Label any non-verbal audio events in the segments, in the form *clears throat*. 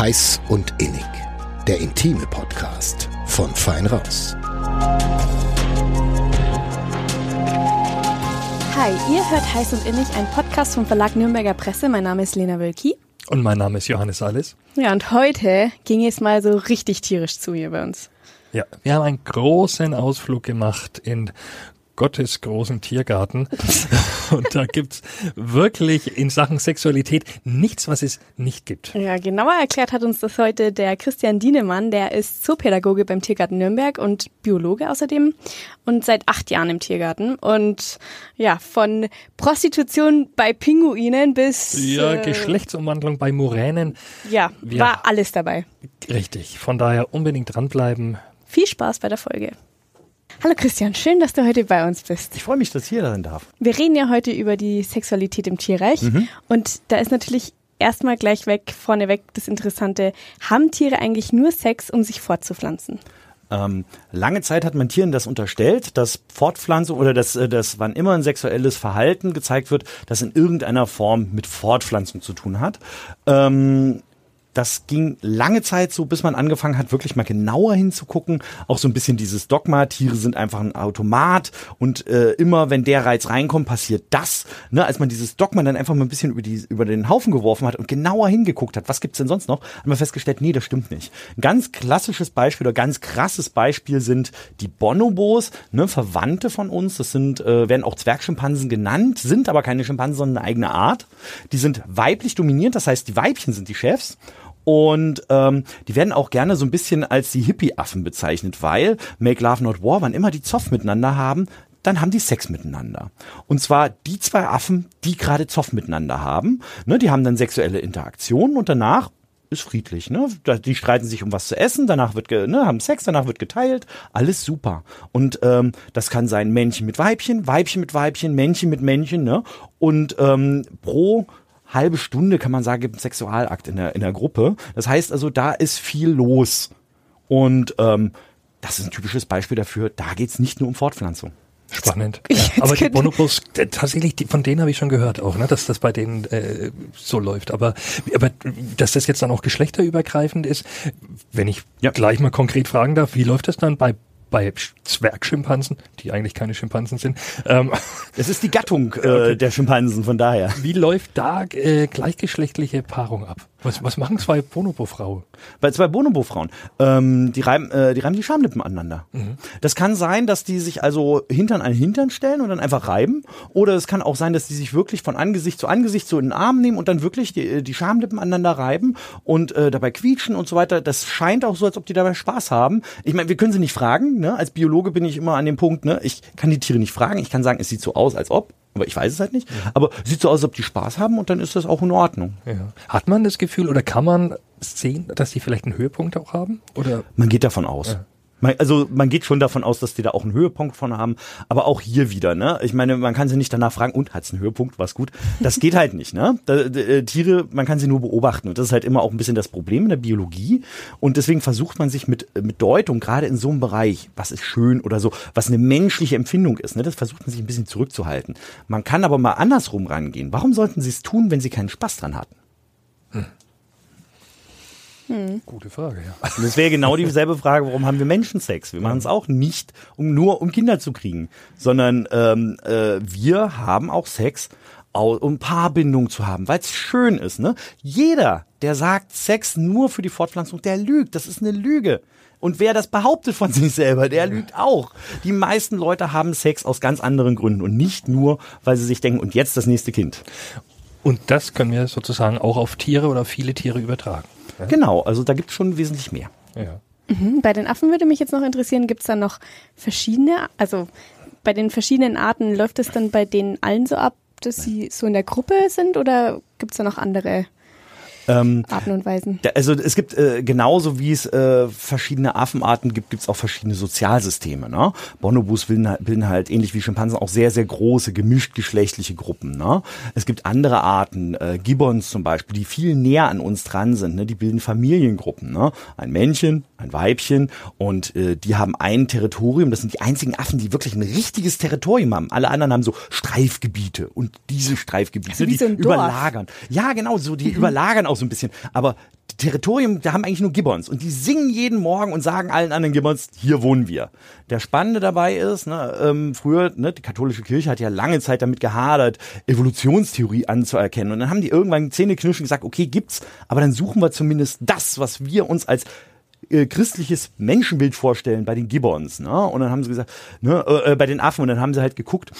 Heiß und Innig, der intime Podcast von Fein Raus. Hi, ihr hört Heiß und Innig, ein Podcast vom Verlag Nürnberger Presse. Mein Name ist Lena Wölki. Und mein Name ist Johannes Alles. Ja, und heute ging es mal so richtig tierisch zu hier bei uns. Ja, wir haben einen großen Ausflug gemacht in Gottes großen Tiergarten. *laughs* Und da gibt's wirklich in Sachen Sexualität nichts, was es nicht gibt. Ja, genauer erklärt hat uns das heute der Christian Dienemann. Der ist Zoopädagoge beim Tiergarten Nürnberg und Biologe außerdem und seit acht Jahren im Tiergarten. Und ja, von Prostitution bei Pinguinen bis... Ja, äh, Geschlechtsumwandlung bei Muränen. Ja, war alles dabei. Richtig. Von daher unbedingt dranbleiben. Viel Spaß bei der Folge. Hallo Christian, schön, dass du heute bei uns bist. Ich freue mich, dass ich hier sein darf. Wir reden ja heute über die Sexualität im Tierreich mhm. und da ist natürlich erstmal gleich weg, vorneweg das Interessante, haben Tiere eigentlich nur Sex, um sich fortzupflanzen? Ähm, lange Zeit hat man Tieren das unterstellt, dass Fortpflanzung oder dass, äh, dass wann immer ein sexuelles Verhalten gezeigt wird, das in irgendeiner Form mit Fortpflanzung zu tun hat. Ähm, das ging lange Zeit so, bis man angefangen hat, wirklich mal genauer hinzugucken. Auch so ein bisschen dieses Dogma, Tiere sind einfach ein Automat und äh, immer, wenn der Reiz reinkommt, passiert das. Ne, als man dieses Dogma dann einfach mal ein bisschen über, die, über den Haufen geworfen hat und genauer hingeguckt hat, was gibt's denn sonst noch, hat man festgestellt, nee, das stimmt nicht. Ein ganz klassisches Beispiel oder ganz krasses Beispiel sind die Bonobos, ne, Verwandte von uns. Das sind, äh, werden auch Zwergschimpansen genannt, sind aber keine Schimpansen, sondern eine eigene Art. Die sind weiblich dominiert, das heißt, die Weibchen sind die Chefs. Und ähm, die werden auch gerne so ein bisschen als die Hippie-Affen bezeichnet, weil Make Love Not War, wann immer die Zoff miteinander haben, dann haben die Sex miteinander. Und zwar die zwei Affen, die gerade Zoff miteinander haben. Ne, die haben dann sexuelle Interaktionen und danach ist friedlich. Ne? Die streiten sich um was zu essen, danach wird ne, haben Sex, danach wird geteilt, alles super. Und ähm, das kann sein Männchen mit Weibchen, Weibchen mit Weibchen, Männchen mit Männchen. Ne? Und ähm, pro halbe Stunde, kann man sagen, gibt ein Sexualakt in der, in der Gruppe. Das heißt also, da ist viel los. Und ähm, das ist ein typisches Beispiel dafür, da geht's nicht nur um Fortpflanzung. Spannend. Ja. Aber die Bonobos, tatsächlich, die, von denen habe ich schon gehört auch, ne, dass das bei denen äh, so läuft. Aber, aber dass das jetzt dann auch geschlechterübergreifend ist, wenn ich ja. gleich mal konkret fragen darf, wie läuft das dann bei bei Zwergschimpansen, die eigentlich keine Schimpansen sind. Ähm, *laughs* es ist die Gattung äh, okay. der Schimpansen, von daher. Wie läuft da äh, gleichgeschlechtliche Paarung ab? Was, was machen zwei Bonobo-Frauen? Bei zwei Bonobo-Frauen. Ähm, die, reiben, äh, die reiben die Schamlippen aneinander. Mhm. Das kann sein, dass die sich also Hintern an Hintern stellen und dann einfach reiben. Oder es kann auch sein, dass die sich wirklich von Angesicht zu Angesicht so in den Arm nehmen und dann wirklich die, die Schamlippen aneinander reiben und äh, dabei quietschen und so weiter. Das scheint auch so, als ob die dabei Spaß haben. Ich meine, wir können sie nicht fragen. Ne? Als Biologe bin ich immer an dem Punkt, ne? ich kann die Tiere nicht fragen. Ich kann sagen, es sieht so aus, als ob aber ich weiß es halt nicht. Aber sieht so aus, als ob die Spaß haben und dann ist das auch in Ordnung. Ja. Hat man das Gefühl oder kann man sehen, dass die vielleicht einen Höhepunkt auch haben? Oder? Man geht davon aus. Ja. Also man geht schon davon aus, dass die da auch einen Höhepunkt von haben, aber auch hier wieder, ne? Ich meine, man kann sie nicht danach fragen, und hat's einen Höhepunkt, war's gut? Das geht halt nicht, ne? Da, äh, Tiere, man kann sie nur beobachten und das ist halt immer auch ein bisschen das Problem in der Biologie und deswegen versucht man sich mit mit Deutung gerade in so einem Bereich, was ist schön oder so, was eine menschliche Empfindung ist, ne? Das versucht man sich ein bisschen zurückzuhalten. Man kann aber mal andersrum rangehen. Warum sollten sie es tun, wenn sie keinen Spaß dran hatten? Hm. Hm. Gute Frage, ja. Und das wäre genau dieselbe Frage, warum haben wir Menschen Sex? Wir machen es auch nicht, um nur um Kinder zu kriegen, sondern ähm, äh, wir haben auch Sex, um Paarbindung zu haben, weil es schön ist. Ne? Jeder, der sagt Sex nur für die Fortpflanzung, der lügt. Das ist eine Lüge. Und wer das behauptet von *laughs* sich selber, der lügt auch. Die meisten Leute haben Sex aus ganz anderen Gründen und nicht nur, weil sie sich denken, und jetzt das nächste Kind. Und das können wir sozusagen auch auf Tiere oder viele Tiere übertragen. Genau, also da gibt es schon wesentlich mehr. Ja. Mhm, bei den Affen würde mich jetzt noch interessieren, gibt es da noch verschiedene, also bei den verschiedenen Arten läuft es dann bei denen allen so ab, dass sie so in der Gruppe sind oder gibt es da noch andere? Ähm, Arten und Weisen. Also es gibt äh, genauso wie es äh, verschiedene Affenarten gibt, gibt es auch verschiedene Sozialsysteme. Ne? Bonobos bilden, halt, bilden halt ähnlich wie Schimpansen auch sehr, sehr große, gemischt geschlechtliche Gruppen. Ne? Es gibt andere Arten, äh, Gibbons zum Beispiel, die viel näher an uns dran sind. Ne? Die bilden Familiengruppen. Ne? Ein Männchen, ein Weibchen und äh, die haben ein Territorium. Das sind die einzigen Affen, die wirklich ein richtiges Territorium haben. Alle anderen haben so Streifgebiete und diese Streifgebiete, also die so überlagern. Ja, genau, so die mhm. *laughs* überlagern auch so ein bisschen. Aber Territorium, da haben eigentlich nur Gibbons und die singen jeden Morgen und sagen allen anderen Gibbons, hier wohnen wir. Der Spannende dabei ist, ne, ähm, früher, ne, die katholische Kirche hat ja lange Zeit damit gehadert, Evolutionstheorie anzuerkennen. Und dann haben die irgendwann Zähne knirschen gesagt, okay, gibt's, aber dann suchen wir zumindest das, was wir uns als äh, christliches Menschenbild vorstellen bei den Gibbons. Ne? Und dann haben sie gesagt, ne, äh, bei den Affen, und dann haben sie halt geguckt,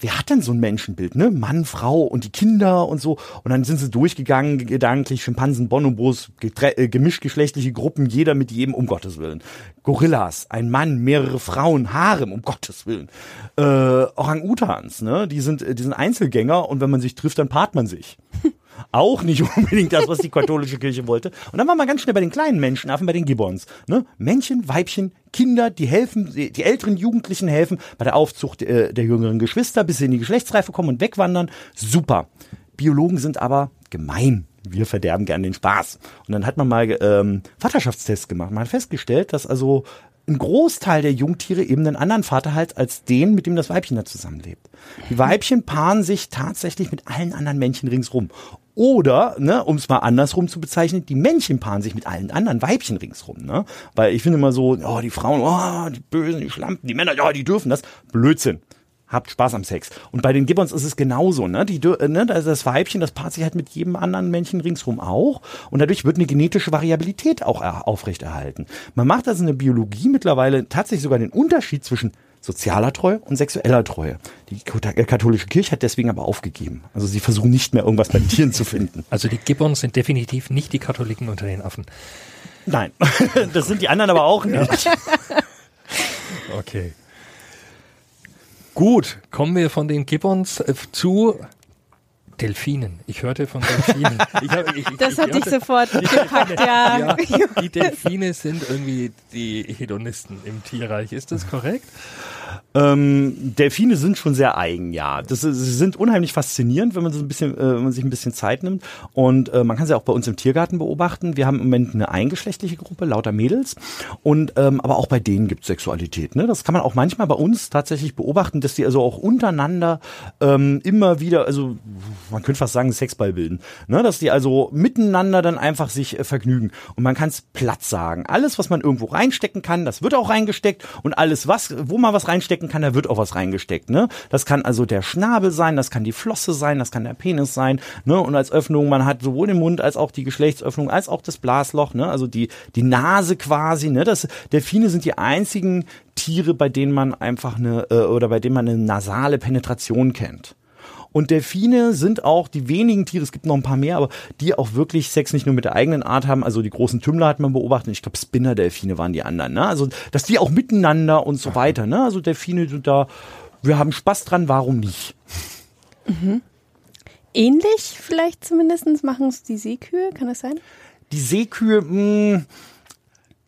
wer hat denn so ein Menschenbild, ne? Mann, Frau und die Kinder und so. Und dann sind sie durchgegangen, gedanklich, Schimpansen, Bonobos, äh, gemischtgeschlechtliche Gruppen, jeder mit jedem, um Gottes Willen. Gorillas, ein Mann, mehrere Frauen, Harem, um Gottes Willen. Äh, Orang-Utans, ne? Die sind, die sind Einzelgänger und wenn man sich trifft, dann paart man sich. *laughs* Auch nicht *laughs* unbedingt das, was die katholische Kirche wollte. Und dann waren wir ganz schnell bei den kleinen Menschenaffen, bei den Gibbons. Ne? Männchen, Weibchen, Kinder, die helfen, die älteren Jugendlichen helfen bei der Aufzucht äh, der jüngeren Geschwister, bis sie in die Geschlechtsreife kommen und wegwandern. Super. Biologen sind aber gemein. Wir verderben gern den Spaß. Und dann hat man mal ähm, Vaterschaftstests gemacht. Man hat festgestellt, dass also ein Großteil der Jungtiere eben einen anderen Vater hat als den, mit dem das Weibchen da zusammenlebt. Die Weibchen paaren sich tatsächlich mit allen anderen Männchen ringsrum. Oder, ne, um es mal andersrum zu bezeichnen, die Männchen paaren sich mit allen anderen Weibchen ringsrum. Ne? Weil ich finde immer so, oh, die Frauen, oh, die Bösen, die Schlampen, die Männer, ja, die dürfen das. Blödsinn habt Spaß am Sex. Und bei den Gibbons ist es genauso, ne? Die, ne, das Weibchen, das paart sich halt mit jedem anderen Männchen ringsrum auch. Und dadurch wird eine genetische Variabilität auch aufrechterhalten. Man macht also in der Biologie mittlerweile tatsächlich sogar den Unterschied zwischen sozialer Treue und sexueller Treue. Die katholische Kirche hat deswegen aber aufgegeben. Also sie versuchen nicht mehr irgendwas bei Tieren zu finden. Also die Gibbons sind definitiv nicht die Katholiken unter den Affen. Nein, *laughs* das sind die anderen aber auch nicht. okay. Gut, kommen wir von den Gibbons äh, zu Delfinen. Ich hörte von Delfinen. *laughs* Ich hab, ich, das hat dich sofort gepackt, ja. *laughs* ja. Die Delfine sind irgendwie die Hedonisten im Tierreich. Ist das korrekt? Ähm, Delfine sind schon sehr eigen, ja. Das, sie sind unheimlich faszinierend, wenn man so ein bisschen, äh, wenn man sich ein bisschen Zeit nimmt. Und äh, man kann sie auch bei uns im Tiergarten beobachten. Wir haben im Moment eine eingeschlechtliche Gruppe, lauter Mädels. Und ähm, aber auch bei denen gibt es Sexualität. Ne? Das kann man auch manchmal bei uns tatsächlich beobachten, dass die also auch untereinander ähm, immer wieder, also man könnte fast sagen, Sexball bilden. Ne? Dass die also miteinander dann einfach sich äh, vergnügen. Und man kann es platt sagen. Alles, was man irgendwo reinstecken kann, das wird auch reingesteckt. Und alles, was, wo man was reinsteckt, reingestecken kann, da wird auch was reingesteckt. Ne? Das kann also der Schnabel sein, das kann die Flosse sein, das kann der Penis sein. Ne? Und als Öffnung, man hat sowohl den Mund als auch die Geschlechtsöffnung, als auch das Blasloch, ne? also die, die Nase quasi. Ne? Das, Delfine sind die einzigen Tiere, bei denen man einfach eine, äh, oder bei denen man eine nasale Penetration kennt. Und Delfine sind auch die wenigen Tiere, es gibt noch ein paar mehr, aber die auch wirklich Sex nicht nur mit der eigenen Art haben. Also die großen Tümmler hat man beobachtet. Ich glaube, Spinner-Delfine waren die anderen. Ne? Also, dass die auch miteinander und so weiter. Ne? Also Delfine sind da, wir haben Spaß dran, warum nicht? Mhm. Ähnlich vielleicht zumindest machen es die Seekühe, kann das sein? Die Seekühe, mh, hm,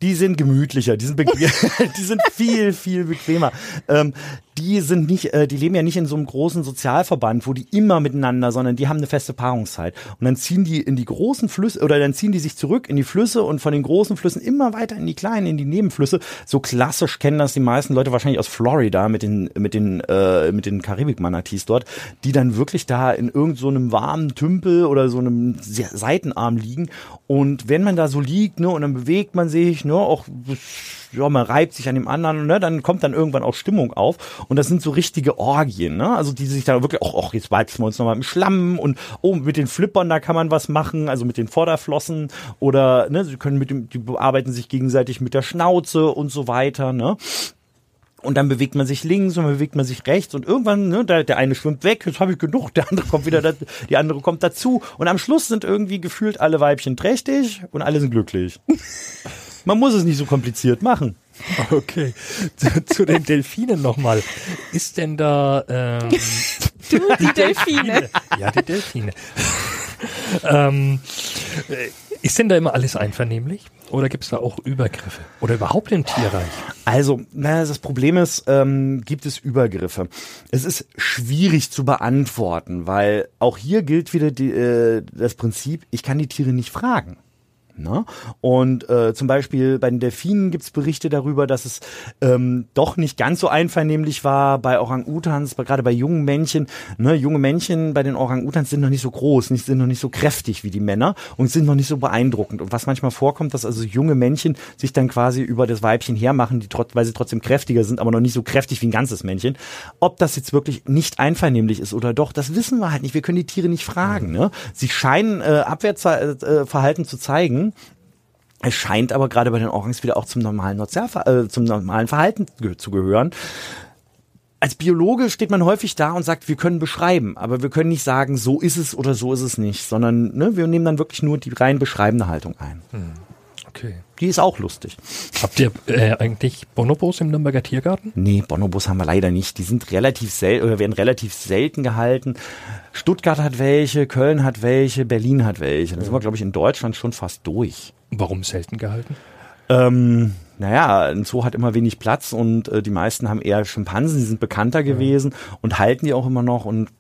die sind gemütlicher, die sind, *laughs* die sind viel, viel bequemer. Ähm, die sind nicht, äh, die leben ja nicht in so einem großen Sozialverband, wo die immer miteinander, sondern die haben eine feste Paarungszeit. Und dann ziehen die in die großen Flüsse oder dann ziehen die sich zurück in die Flüsse und von den großen Flüssen immer weiter in die kleinen, in die Nebenflüsse. So klassisch kennen das die meisten Leute wahrscheinlich aus Florida mit den mit den äh, mit den Karibik-Manatees dort, die dann wirklich da in irgendeinem so warmen Tümpel oder so einem Seitenarm liegen. Und wenn man da so liegt, ne, und dann bewegt man sich, ne, auch ja, man reibt sich an dem anderen, ne, dann kommt dann irgendwann auch Stimmung auf. Und das sind so richtige Orgien, ne? Also die sich da wirklich, ach jetzt walzen wir uns nochmal im Schlamm und oh, mit den Flippern, da kann man was machen, also mit den Vorderflossen oder ne, sie können mit dem, die bearbeiten sich gegenseitig mit der Schnauze und so weiter, ne? Und dann bewegt man sich links und bewegt man sich rechts und irgendwann, ne, der, der eine schwimmt weg, jetzt habe ich genug, der andere kommt wieder, da, die andere kommt dazu und am Schluss sind irgendwie gefühlt alle Weibchen trächtig und alle sind glücklich. *laughs* Man muss es nicht so kompliziert machen. *laughs* Okay. Zu, zu den Delfinen nochmal. Ist denn da ähm, *laughs* du, die, die Delfine. Delfine. Ja, die Delfine. *laughs* ähm, äh, ist denn da immer alles einvernehmlich? Oder gibt es da auch Übergriffe? Oder überhaupt im Tierreich? Also, naja, das Problem ist, ähm, gibt es Übergriffe. Es ist schwierig zu beantworten, weil auch hier gilt wieder die, äh, das Prinzip, ich kann die Tiere nicht fragen. Ne? Und äh, zum Beispiel bei den Delfinen gibt es Berichte darüber, dass es ähm, doch nicht ganz so einvernehmlich war bei Orang-Utans, gerade bei jungen Männchen. Ne? Junge Männchen bei den Orang-Utans sind noch nicht so groß, nicht, sind noch nicht so kräftig wie die Männer und sind noch nicht so beeindruckend. Und was manchmal vorkommt, dass also junge Männchen sich dann quasi über das Weibchen hermachen, die trotz, weil sie trotzdem kräftiger sind, aber noch nicht so kräftig wie ein ganzes Männchen. Ob das jetzt wirklich nicht einvernehmlich ist oder doch, das wissen wir halt nicht. Wir können die Tiere nicht fragen. Ne? Sie scheinen äh, Abwärtsverhalten zu zeigen es scheint aber gerade bei den Orangs wieder auch zum normalen, Sozialver äh, zum normalen Verhalten zu gehören. Als Biologe steht man häufig da und sagt, wir können beschreiben, aber wir können nicht sagen, so ist es oder so ist es nicht, sondern ne, wir nehmen dann wirklich nur die rein beschreibende Haltung ein. Hm. Okay. Die ist auch lustig. Habt ihr äh, eigentlich Bonobos im Nürnberger Tiergarten? Nee, Bonobos haben wir leider nicht. Die sind relativ selten oder werden relativ selten gehalten. Stuttgart hat welche, Köln hat welche, Berlin hat welche. Da sind wir, glaube ich, in Deutschland schon fast durch. Warum selten gehalten? Ähm, naja, ein Zoo hat immer wenig Platz und äh, die meisten haben eher Schimpansen, die sind bekannter gewesen und halten die auch immer noch und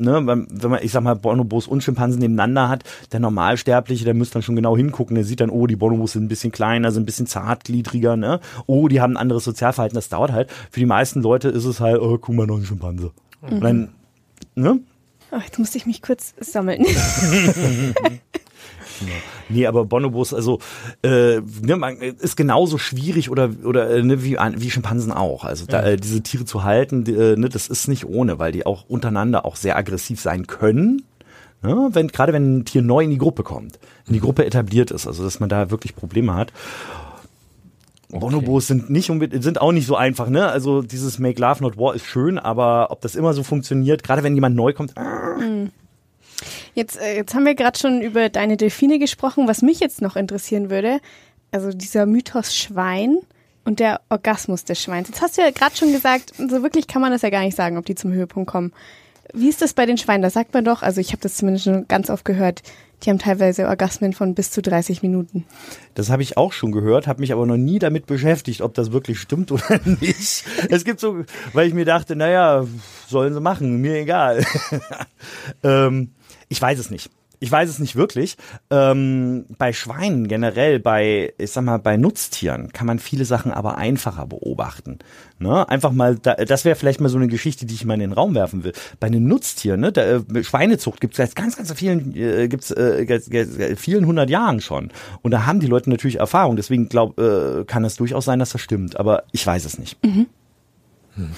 Ne, wenn man, ich sag mal, Bonobos und Schimpansen nebeneinander hat, der Normalsterbliche, der müsste dann schon genau hingucken, der sieht dann, oh, die Bonobos sind ein bisschen kleiner, sind ein bisschen zartgliedriger, ne? Oh, die haben ein anderes Sozialverhalten, das dauert halt. Für die meisten Leute ist es halt, oh, guck mal, noch ein Schimpanse. Mhm. Und dann, ne? Ach, jetzt musste ich mich kurz sammeln. *laughs* Genau. Nee, aber Bonobos, also äh, ne, man, ist genauso schwierig oder oder äh, ne, wie wie Schimpansen auch. Also da, äh, diese Tiere zu halten, die, äh, ne, das ist nicht ohne, weil die auch untereinander auch sehr aggressiv sein können. Ne, wenn gerade wenn ein Tier neu in die Gruppe kommt, in die mhm. Gruppe etabliert ist, also dass man da wirklich Probleme hat. Okay. Bonobos sind nicht sind auch nicht so einfach, ne? Also dieses Make Love Not War ist schön, aber ob das immer so funktioniert, gerade wenn jemand neu kommt, mhm. Jetzt, äh, jetzt haben wir gerade schon über deine Delfine gesprochen. Was mich jetzt noch interessieren würde, also dieser Mythos Schwein und der Orgasmus des Schweins. Jetzt hast du ja gerade schon gesagt, so wirklich kann man das ja gar nicht sagen, ob die zum Höhepunkt kommen. Wie ist das bei den Schweinen? Da sagt man doch, also ich habe das zumindest schon ganz oft gehört, die haben teilweise Orgasmen von bis zu 30 Minuten. Das habe ich auch schon gehört, habe mich aber noch nie damit beschäftigt, ob das wirklich stimmt *laughs* oder nicht. Es gibt so, weil ich mir dachte, naja, sollen sie machen, mir egal. *laughs* ähm, ich weiß es nicht. Ich weiß es nicht wirklich. Ähm, bei Schweinen generell, bei, ich sag mal, bei Nutztieren kann man viele Sachen aber einfacher beobachten. Ne? Einfach mal, da, das wäre vielleicht mal so eine Geschichte, die ich mal in den Raum werfen will. Bei den Nutztieren, ne, der, äh, Schweinezucht gibt es seit ganz, ganz vielen, äh, gibt's, äh, vielen hundert Jahren schon. Und da haben die Leute natürlich Erfahrung. Deswegen glaub, äh, kann es durchaus sein, dass das stimmt. Aber ich weiß es nicht. Mhm. Hm.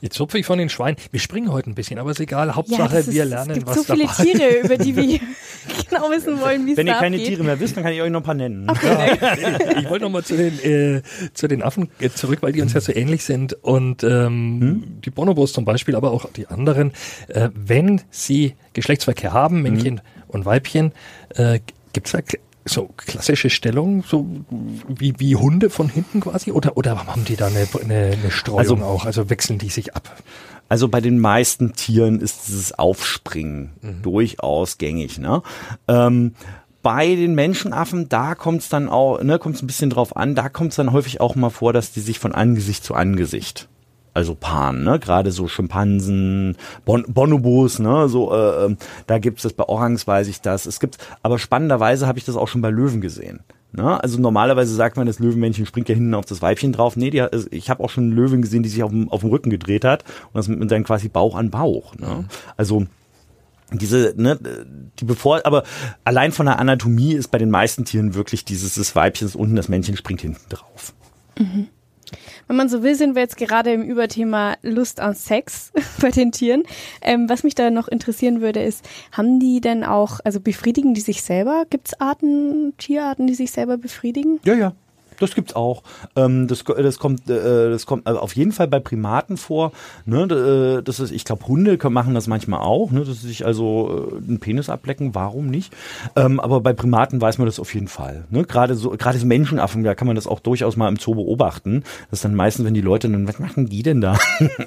Jetzt hupfe ich von den Schweinen. Wir springen heute ein bisschen, aber ist egal. Hauptsache, ja, wir ist, lernen was Es gibt so viele Tiere, über die wir *laughs* genau wissen wollen, wie es Wenn ihr keine abgeht. Tiere mehr wisst, dann kann ich euch noch ein paar nennen. Okay. Ja, ich wollte noch mal zu den, äh, zu den Affen äh, zurück, weil die uns ja so ähnlich sind. Und ähm, hm? die Bonobos zum Beispiel, aber auch die anderen. Äh, wenn sie Geschlechtsverkehr haben, Männchen hm. und Weibchen, äh, gibt es da so klassische Stellung, so wie, wie Hunde von hinten quasi? Oder, oder haben die da eine, eine, eine Streuung also, auch? Also wechseln die sich ab? Also bei den meisten Tieren ist dieses Aufspringen mhm. durchaus gängig. Ne? Ähm, bei den Menschenaffen, da kommt es dann auch, ne, kommt es ein bisschen drauf an, da kommt es dann häufig auch mal vor, dass die sich von Angesicht zu Angesicht also Pan, ne? Gerade so Schimpansen, bon Bonobos, ne? So, äh, ähm, da gibt es das bei Orangs, weiß ich das. Es gibt, aber spannenderweise habe ich das auch schon bei Löwen gesehen. Ne? Also normalerweise sagt man, das Löwenmännchen springt ja hinten auf das Weibchen drauf. Nee, die, also ich habe auch schon Löwen gesehen, die sich auf dem, auf dem Rücken gedreht hat und das mit dann quasi Bauch an Bauch. Ne? Mhm. Also diese, ne, die bevor, aber allein von der Anatomie ist bei den meisten Tieren wirklich dieses, das Weibchen ist unten, das Männchen springt hinten drauf. Mhm. Wenn man so will, sind wir jetzt gerade im Überthema Lust an Sex *laughs* bei den Tieren. Ähm, was mich da noch interessieren würde, ist, haben die denn auch, also befriedigen die sich selber? Gibt es Arten, Tierarten, die sich selber befriedigen? Ja, ja. Das gibt's auch. Ähm, das, das kommt, äh, das kommt also auf jeden Fall bei Primaten vor. Ne? Äh, das ist, ich glaube, Hunde machen das manchmal auch, ne? dass sie sich also äh, einen Penis ablecken. Warum nicht? Ähm, aber bei Primaten weiß man das auf jeden Fall. Ne? Gerade so, gerade so Menschenaffen, da kann man das auch durchaus mal im Zoo beobachten. Das ist dann meistens, wenn die Leute dann, was machen die denn da?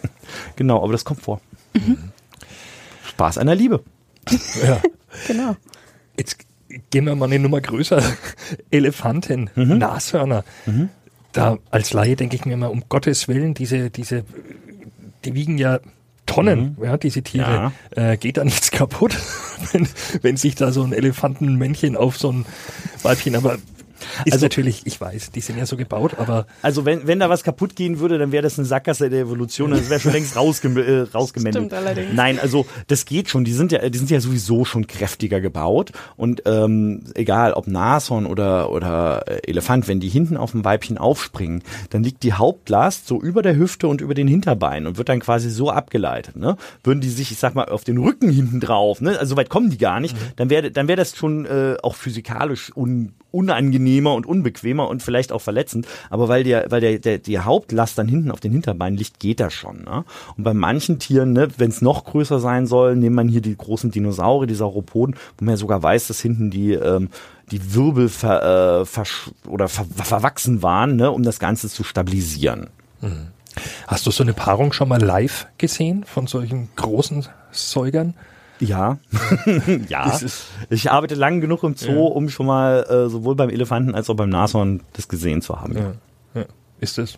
*laughs* genau, aber das kommt vor. Mhm. Spaß einer Liebe. ja. *laughs* Genau. Jetzt gehen wir mal eine Nummer größer. *laughs* Elefanten, mhm. Nashörner. Mhm. Da als Laie denke ich mir mal, um Gottes Willen, diese, diese, die wiegen ja Tonnen, mhm. ja, diese Tiere. Ja. Äh, geht da nichts kaputt, *laughs* wenn, wenn sich da so ein Elefantenmännchen auf so ein Weibchen, aber ist also, natürlich, ich weiß, die sind ja so gebaut, aber. Also wenn, wenn da was kaputt gehen würde, dann wäre das eine Sackgasse der Evolution, das wäre schon längst rausge äh, *laughs* rausgemeldet. Stimmt allerdings. Nein, also das geht schon. Die sind ja, die sind ja sowieso schon kräftiger gebaut. Und ähm, egal ob Nashorn oder, oder äh, Elefant, wenn die hinten auf dem Weibchen aufspringen, dann liegt die Hauptlast so über der Hüfte und über den Hinterbein und wird dann quasi so abgeleitet. Ne? Würden die sich, ich sag mal, auf den Rücken hinten drauf, ne? also weit kommen die gar nicht, mhm. dann wäre dann wäre das schon äh, auch physikalisch un unangenehmer und unbequemer und vielleicht auch verletzend. Aber weil der, weil der, der die Hauptlast dann hinten auf den Hinterbeinen liegt, geht das schon. Ne? Und bei manchen Tieren, ne, wenn es noch größer sein soll, nimmt man hier die großen Dinosaurier, die Sauropoden, wo man ja sogar weiß, dass hinten die ähm, die Wirbel ver, äh, versch oder ver verwachsen waren, ne, um das Ganze zu stabilisieren. Mhm. Hast du so eine Paarung schon mal live gesehen von solchen großen Säugern? Ja, *laughs* ja. Ich arbeite lang genug im Zoo, ja. um schon mal äh, sowohl beim Elefanten als auch beim Nashorn das gesehen zu haben. Ja. Ja. Ist das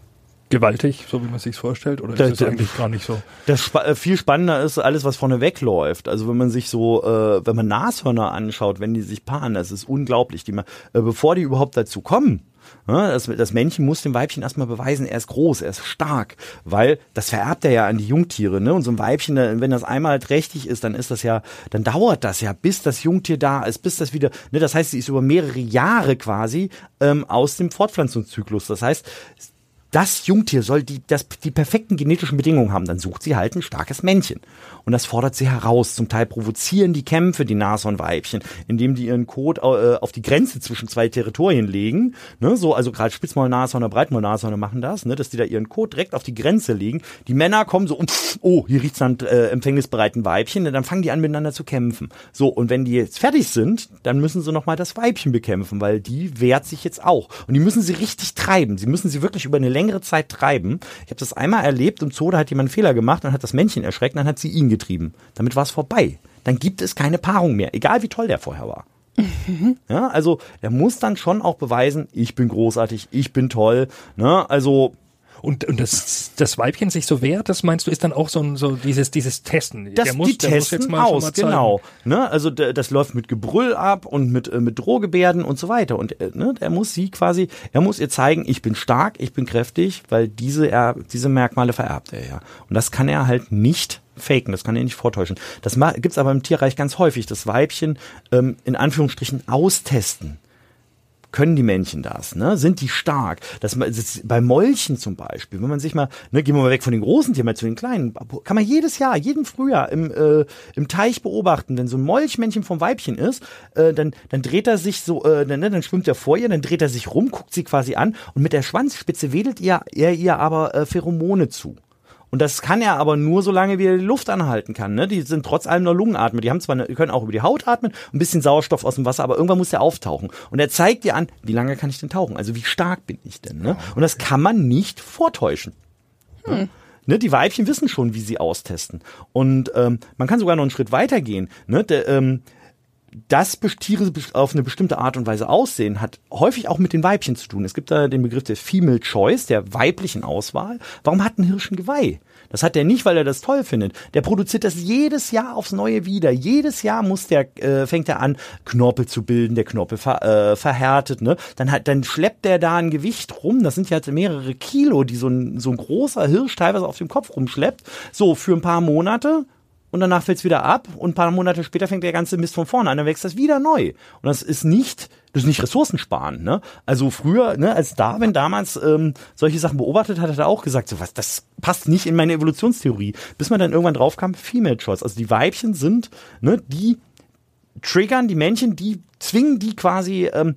gewaltig, so wie man sich vorstellt, oder ist das, eigentlich gar nicht so? Das spa äh, viel spannender ist alles, was vorne wegläuft. Also wenn man sich so, äh, wenn man Nashörner anschaut, wenn die sich paaren, das ist unglaublich. Die, äh, bevor die überhaupt dazu kommen, das, das Männchen muss dem Weibchen erstmal beweisen, er ist groß, er ist stark, weil das vererbt er ja an die Jungtiere. Ne? Und so ein Weibchen, wenn das einmal trächtig ist, dann ist das ja, dann dauert das ja, bis das Jungtier da ist, bis das wieder, ne? das heißt, sie ist über mehrere Jahre quasi ähm, aus dem Fortpflanzungszyklus. Das heißt, das Jungtier soll die, das, die perfekten genetischen Bedingungen haben, dann sucht sie halt ein starkes Männchen. Und das fordert sie heraus. Zum Teil provozieren die Kämpfe die Nashornweibchen, indem die ihren Kot äh, auf die Grenze zwischen zwei Territorien legen. Ne, so, also gerade Spitzmaulnashorner, Breitmaulnashorner machen das, ne, dass die da ihren Kot direkt auf die Grenze legen. Die Männer kommen so und oh, hier riecht's dann äh, empfängnisbereiten Weibchen, dann fangen die an miteinander zu kämpfen. So, und wenn die jetzt fertig sind, dann müssen sie nochmal das Weibchen bekämpfen, weil die wehrt sich jetzt auch. Und die müssen sie richtig treiben. Sie müssen sie wirklich über eine längere Zeit treiben. Ich habe das einmal erlebt im Zoo, da hat jemand einen Fehler gemacht und hat das Männchen erschreckt, dann hat sie ihn getrieben. Damit war es vorbei. Dann gibt es keine Paarung mehr, egal wie toll der vorher war. Ja, also er muss dann schon auch beweisen, ich bin großartig, ich bin toll. Ne? Also und, und das, das Weibchen sich so wehrt, das meinst du, ist dann auch so, ein, so dieses, dieses Testen. Das, der muss, die der testen muss jetzt mal aus, genau. Ne? Also das läuft mit Gebrüll ab und mit, äh, mit Drohgebärden und so weiter. Und äh, ne, er muss sie quasi, er muss ihr zeigen, ich bin stark, ich bin kräftig, weil diese, er, diese Merkmale vererbt er ja. Und das kann er halt nicht faken, das kann er nicht vortäuschen. Das gibt's aber im Tierreich ganz häufig, das Weibchen ähm, in Anführungsstrichen austesten können die Männchen das? Ne? Sind die stark? Das, das, bei Molchen zum Beispiel, wenn man sich mal, ne, gehen wir mal weg von den großen Tieren, mal zu den kleinen, kann man jedes Jahr, jeden Frühjahr im, äh, im Teich beobachten, wenn so ein Molchmännchen vom Weibchen ist, äh, dann, dann dreht er sich so, äh, dann, ne, dann schwimmt er vor ihr, dann dreht er sich rum, guckt sie quasi an und mit der Schwanzspitze wedelt ihr, er ihr aber äh, Pheromone zu. Und das kann er aber nur, solange wie er die Luft anhalten kann. Ne? Die sind trotz allem nur Lungenatmer. Die haben zwar, eine, die können auch über die Haut atmen, ein bisschen Sauerstoff aus dem Wasser, aber irgendwann muss der auftauchen. Und er zeigt dir an, wie lange kann ich denn tauchen? Also wie stark bin ich denn? Ne? Und das kann man nicht vortäuschen. Hm. Ne, die Weibchen wissen schon, wie sie austesten. Und ähm, man kann sogar noch einen Schritt weitergehen. Ne? Der, ähm, dass Tiere auf eine bestimmte Art und Weise aussehen, hat häufig auch mit den Weibchen zu tun. Es gibt da den Begriff der Female Choice, der weiblichen Auswahl. Warum hat ein Hirsch ein Geweih? Das hat er nicht, weil er das toll findet. Der produziert das jedes Jahr aufs Neue wieder. Jedes Jahr muss der, äh, fängt er an, Knorpel zu bilden, der Knorpel ver, äh, verhärtet, ne? Dann hat, dann schleppt der da ein Gewicht rum. Das sind ja mehrere Kilo, die so ein, so ein großer Hirsch teilweise auf dem Kopf rumschleppt. So, für ein paar Monate und danach fällt es wieder ab und ein paar Monate später fängt der ganze Mist von vorne an, dann wächst das wieder neu. Und das ist nicht, das ist nicht ressourcensparen. Ne? Also früher, ne, als Darwin damals ähm, solche Sachen beobachtet hat, hat er auch gesagt, so was, das passt nicht in meine Evolutionstheorie. Bis man dann irgendwann drauf kam, Female Choice. Also die Weibchen sind, ne, die triggern die Männchen, die zwingen die quasi ähm,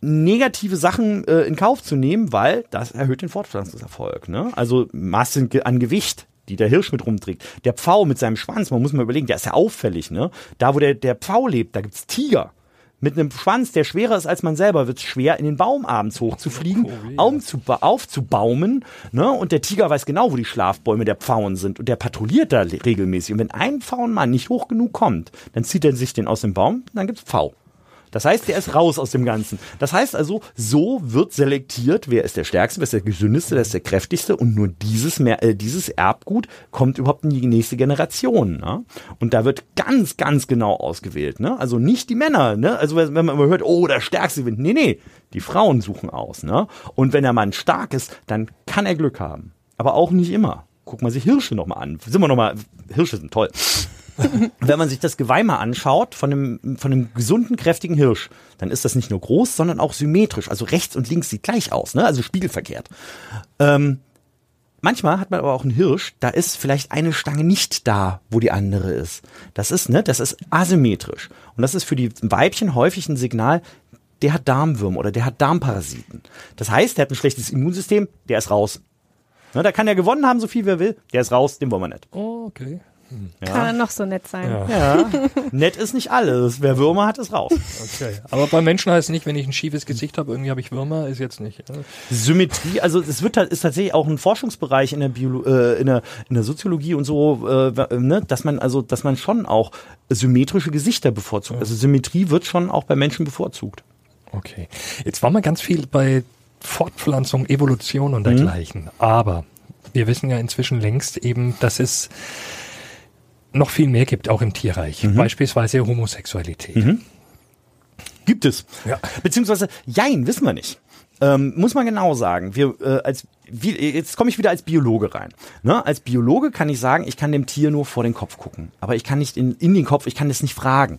negative Sachen äh, in Kauf zu nehmen, weil das erhöht den Fortpflanzungserfolg. Ne? Also Masse an Gewicht die der Hirsch mit rumträgt. Der Pfau mit seinem Schwanz, man muss mal überlegen, der ist ja auffällig, ne? Da, wo der, der Pfau lebt, da gibt's Tiger. Mit einem Schwanz, der schwerer ist als man selber, wird es schwer, in den Baum abends hochzufliegen, aufzuba aufzubaumen. Ne? Und der Tiger weiß genau, wo die Schlafbäume der Pfauen sind. Und der patrouilliert da regelmäßig. Und wenn ein Pfauenmann nicht hoch genug kommt, dann zieht er sich den aus dem Baum, dann gibt's Pfau. Das heißt, der ist raus aus dem Ganzen. Das heißt also, so wird selektiert, wer ist der Stärkste, wer ist der Gesündeste, wer ist der Kräftigste und nur dieses, mehr, äh, dieses Erbgut kommt überhaupt in die nächste Generation. Ne? Und da wird ganz, ganz genau ausgewählt. Ne? Also nicht die Männer. Ne? Also wenn man immer hört, oh, der Stärkste gewinnt. Nee, nee, die Frauen suchen aus. Ne? Und wenn der Mann stark ist, dann kann er Glück haben. Aber auch nicht immer. Guck mal sich Hirsche nochmal an. Sind wir nochmal, Hirsche sind toll. *laughs* Wenn man sich das Geweih mal anschaut von einem, von einem gesunden, kräftigen Hirsch, dann ist das nicht nur groß, sondern auch symmetrisch. Also rechts und links sieht gleich aus, ne? also spiegelverkehrt. Ähm, manchmal hat man aber auch einen Hirsch, da ist vielleicht eine Stange nicht da, wo die andere ist. Das ist, ne, das ist asymmetrisch. Und das ist für die Weibchen häufig ein Signal, der hat Darmwürmer oder der hat Darmparasiten. Das heißt, der hat ein schlechtes Immunsystem, der ist raus. Ne, da kann er gewonnen haben, so viel wie er will, der ist raus, den wollen wir nicht. Oh, okay. Ja. Kann er noch so nett sein. Ja. ja. *laughs* nett ist nicht alles. Wer Würmer hat, ist raus. Okay. Aber bei Menschen heißt es nicht, wenn ich ein schiefes Gesicht habe, irgendwie habe ich Würmer, ist jetzt nicht. Symmetrie, also es wird ist tatsächlich auch ein Forschungsbereich in der Biolo äh, in der in der Soziologie und so, äh, ne, dass man also, dass man schon auch symmetrische Gesichter bevorzugt. Also Symmetrie wird schon auch bei Menschen bevorzugt. Okay. Jetzt waren wir ganz viel bei Fortpflanzung, Evolution und dergleichen. Mhm. Aber wir wissen ja inzwischen längst eben, dass es noch viel mehr gibt, auch im Tierreich. Mhm. Beispielsweise Homosexualität. Mhm. Gibt es. Ja. Beziehungsweise, jein, wissen wir nicht. Ähm, muss man genau sagen. Wir äh, als wie, jetzt komme ich wieder als Biologe rein. Ne? Als Biologe kann ich sagen, ich kann dem Tier nur vor den Kopf gucken, aber ich kann nicht in, in den Kopf, ich kann es nicht fragen.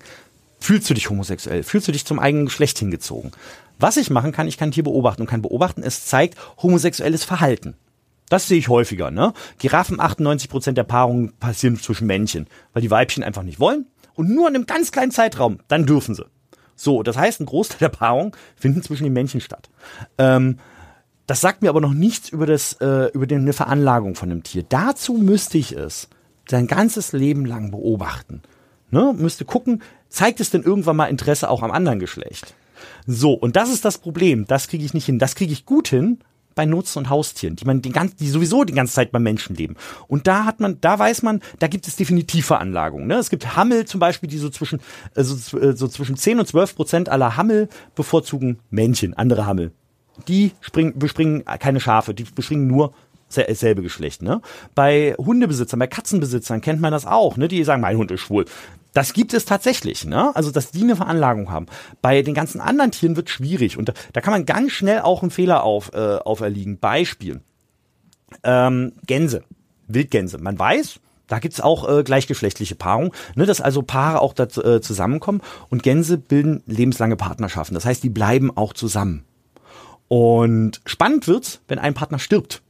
Fühlst du dich homosexuell? Fühlst du dich zum eigenen Geschlecht hingezogen? Was ich machen kann, ich kann Tier beobachten und kann beobachten, es zeigt homosexuelles Verhalten. Das sehe ich häufiger. Ne? Giraffen, 98 Prozent der Paarungen passieren zwischen Männchen, weil die Weibchen einfach nicht wollen. Und nur in einem ganz kleinen Zeitraum, dann dürfen sie. So, das heißt, ein Großteil der Paarungen finden zwischen den Männchen statt. Ähm, das sagt mir aber noch nichts über, das, äh, über eine Veranlagung von einem Tier. Dazu müsste ich es sein ganzes Leben lang beobachten. Ne? Müsste gucken, zeigt es denn irgendwann mal Interesse auch am anderen Geschlecht? So, und das ist das Problem. Das kriege ich nicht hin. Das kriege ich gut hin, bei Nutzen- und Haustieren, die man den ganzen, die sowieso die ganze Zeit beim Menschen leben. Und da hat man, da weiß man, da gibt es definitiv Veranlagungen. Ne? Es gibt Hammel zum Beispiel, die so zwischen, äh, so, äh, so zwischen 10 und 12 Prozent aller Hammel bevorzugen Männchen, andere Hammel. Die springen, bespringen keine Schafe, die bespringen nur selbe Geschlecht. Ne? Bei Hundebesitzern, bei Katzenbesitzern kennt man das auch. Ne? Die sagen, mein Hund ist schwul. Das gibt es tatsächlich, ne? Also, dass die eine Veranlagung haben. Bei den ganzen anderen Tieren wird schwierig und da, da kann man ganz schnell auch einen Fehler auf, äh, auferliegen. Beispiel. Ähm, Gänse, Wildgänse. Man weiß, da gibt's auch äh, gleichgeschlechtliche Paarung, ne, dass also Paare auch da äh, zusammenkommen und Gänse bilden lebenslange Partnerschaften. Das heißt, die bleiben auch zusammen. Und spannend wird's, wenn ein Partner stirbt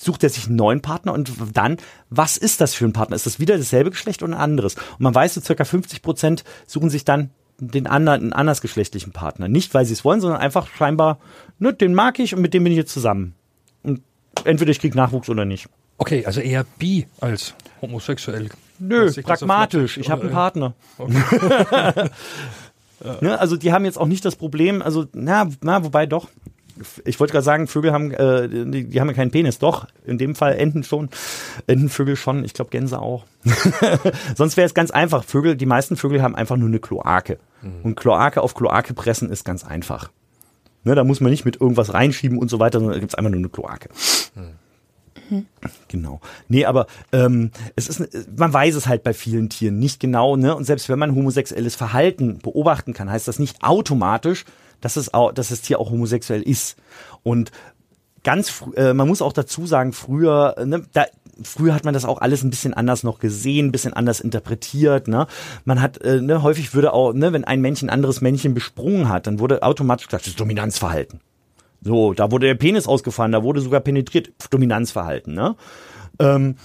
sucht er sich einen neuen Partner und dann, was ist das für ein Partner? Ist das wieder dasselbe Geschlecht oder ein anderes? Und man weiß, so circa 50 Prozent suchen sich dann den anderen, einen andersgeschlechtlichen Partner. Nicht, weil sie es wollen, sondern einfach scheinbar, ne, den mag ich und mit dem bin ich jetzt zusammen. Und entweder ich krieg Nachwuchs oder nicht. Okay, also eher bi als homosexuell. Nö, pragmatisch. Ich habe einen Partner. Okay. *laughs* *laughs* ne, also die haben jetzt auch nicht das Problem, also na, na, wobei doch ich wollte gerade sagen, Vögel haben, äh, die, die, haben ja keinen Penis. Doch, in dem Fall Enten schon. Entenvögel schon, ich glaube Gänse auch. *laughs* Sonst wäre es ganz einfach. Vögel, die meisten Vögel haben einfach nur eine Kloake. Mhm. Und Kloake auf Kloake pressen ist ganz einfach. Ne, da muss man nicht mit irgendwas reinschieben und so weiter, sondern da gibt es einfach nur eine Kloake. Mhm. Genau. Nee, aber ähm, es ist, man weiß es halt bei vielen Tieren nicht genau, ne? Und selbst wenn man homosexuelles Verhalten beobachten kann, heißt das nicht automatisch, dass es auch, dass das Tier auch homosexuell ist. Und ganz, äh, man muss auch dazu sagen, früher, ne, da, früher hat man das auch alles ein bisschen anders noch gesehen, ein bisschen anders interpretiert. Ne? Man hat, äh, ne, häufig würde auch, ne, wenn ein Männchen ein anderes Männchen besprungen hat, dann wurde automatisch gesagt, das ist Dominanzverhalten. So, da wurde der Penis ausgefahren, da wurde sogar penetriert, Dominanzverhalten. Ne? Ähm,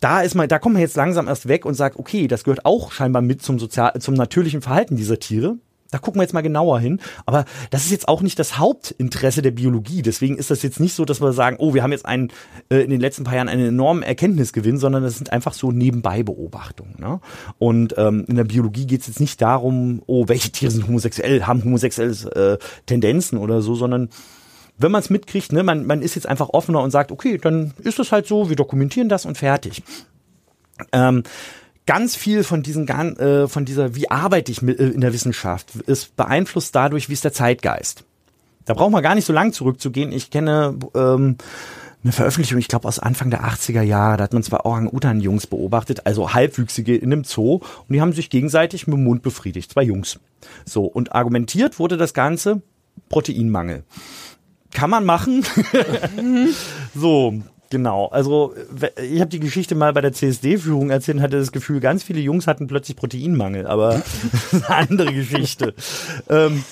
da ist man, da kommt man jetzt langsam erst weg und sagt, okay, das gehört auch scheinbar mit zum sozial, zum natürlichen Verhalten dieser Tiere. Da gucken wir jetzt mal genauer hin. Aber das ist jetzt auch nicht das Hauptinteresse der Biologie. Deswegen ist das jetzt nicht so, dass wir sagen, oh, wir haben jetzt einen, äh, in den letzten paar Jahren einen enormen Erkenntnisgewinn, sondern das sind einfach so Nebenbei-Beobachtungen. Ne? Und ähm, in der Biologie geht es jetzt nicht darum, oh, welche Tiere sind homosexuell, haben homosexuelle äh, Tendenzen oder so, sondern wenn man es mitkriegt, ne, man, man ist jetzt einfach offener und sagt, okay, dann ist das halt so, wir dokumentieren das und fertig. Ähm, ganz viel von diesen äh, von dieser wie arbeite ich mit, äh, in der Wissenschaft ist beeinflusst dadurch, wie ist der Zeitgeist. Da braucht man gar nicht so lang zurückzugehen. Ich kenne ähm, eine Veröffentlichung, ich glaube aus Anfang der 80er Jahre, da hat man zwei Orang-Utan-Jungs beobachtet, also Halbwüchsige in einem Zoo und die haben sich gegenseitig mit dem Mund befriedigt, zwei Jungs. So, und argumentiert wurde das Ganze Proteinmangel. Kann man machen. *laughs* so, Genau, also ich habe die Geschichte mal bei der CSD-Führung erzählt und hatte das Gefühl, ganz viele Jungs hatten plötzlich Proteinmangel, aber *laughs* das ist eine andere Geschichte. *laughs* ähm,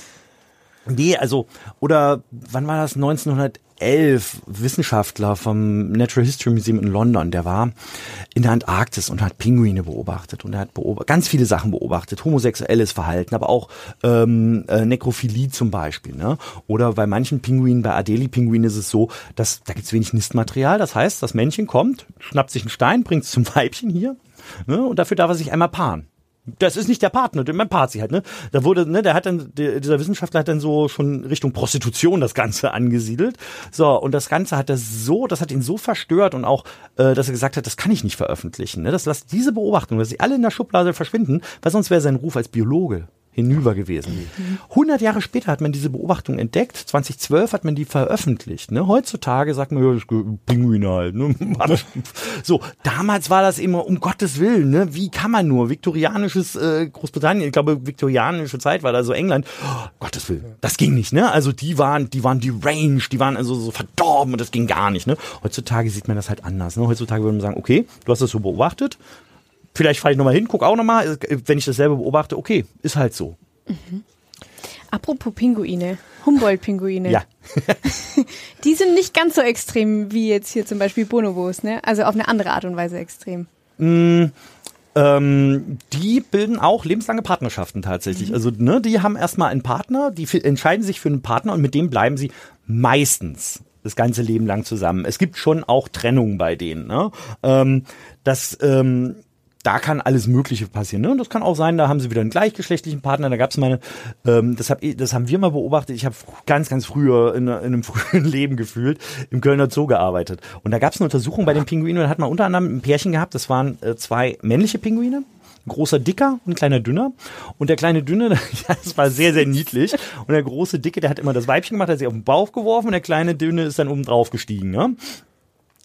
nee, also, oder wann war das? 1900 elf Wissenschaftler vom Natural History Museum in London, der war in der Antarktis und hat Pinguine beobachtet und er hat beobacht, ganz viele Sachen beobachtet, homosexuelles Verhalten, aber auch ähm, äh, Nekrophilie zum Beispiel. Ne? Oder bei manchen Pinguinen, bei Adelie-Pinguinen ist es so, dass da gibt's wenig Nistmaterial. Das heißt, das Männchen kommt, schnappt sich einen Stein, bringt es zum Weibchen hier ne? und dafür darf er sich einmal paaren das ist nicht der Partner, man paart sich halt, ne? Da wurde, ne, der hat dann, dieser Wissenschaftler hat dann so schon Richtung Prostitution das Ganze angesiedelt. So, und das Ganze hat er so, das hat ihn so verstört und auch, äh, dass er gesagt hat, das kann ich nicht veröffentlichen. Ne? Das lasst diese Beobachtung, dass sie alle in der Schublade verschwinden, weil sonst wäre sein Ruf als Biologe hinüber gewesen. 100 Jahre später hat man diese Beobachtung entdeckt. 2012 hat man die veröffentlicht. Ne? Heutzutage sagt man, ja, Pinguine halt. Ne? *laughs* so, damals war das immer um Gottes Willen. Ne? Wie kann man nur? Viktorianisches äh, Großbritannien, ich glaube, viktorianische Zeit war da so England. Oh, Gottes Willen, das ging nicht. Ne? Also die waren, die waren die Range, die waren also so verdorben und das ging gar nicht. Ne? Heutzutage sieht man das halt anders. Ne? Heutzutage würde man sagen, okay, du hast das so beobachtet vielleicht fahre ich nochmal hin, guck auch nochmal, wenn ich dasselbe beobachte, okay, ist halt so. Mhm. Apropos Pinguine, Humboldt-Pinguine. Ja. *laughs* die sind nicht ganz so extrem wie jetzt hier zum Beispiel Bonobos, ne? Also auf eine andere Art und Weise extrem. Mm, ähm, die bilden auch lebenslange Partnerschaften tatsächlich. Mhm. Also, ne, die haben erstmal einen Partner, die entscheiden sich für einen Partner und mit dem bleiben sie meistens das ganze Leben lang zusammen. Es gibt schon auch Trennungen bei denen. Ne? Ähm, das ähm, da kann alles Mögliche passieren. Ne? Und das kann auch sein, da haben sie wieder einen gleichgeschlechtlichen Partner. Da gab es mal, ähm, das, hab, das haben wir mal beobachtet. Ich habe ganz, ganz früher in, in, einem *laughs* frühen Leben gefühlt im Kölner Zoo gearbeitet. Und da gab es eine Untersuchung bei den Pinguinen. Da hat man unter anderem ein Pärchen gehabt. Das waren äh, zwei männliche Pinguine. Ein großer Dicker und ein kleiner Dünner. Und der kleine Dünne, *laughs* das war sehr, sehr niedlich. Und der große Dicke, der hat immer das Weibchen gemacht, hat sich auf den Bauch geworfen und der kleine Dünne ist dann oben drauf gestiegen. Ne?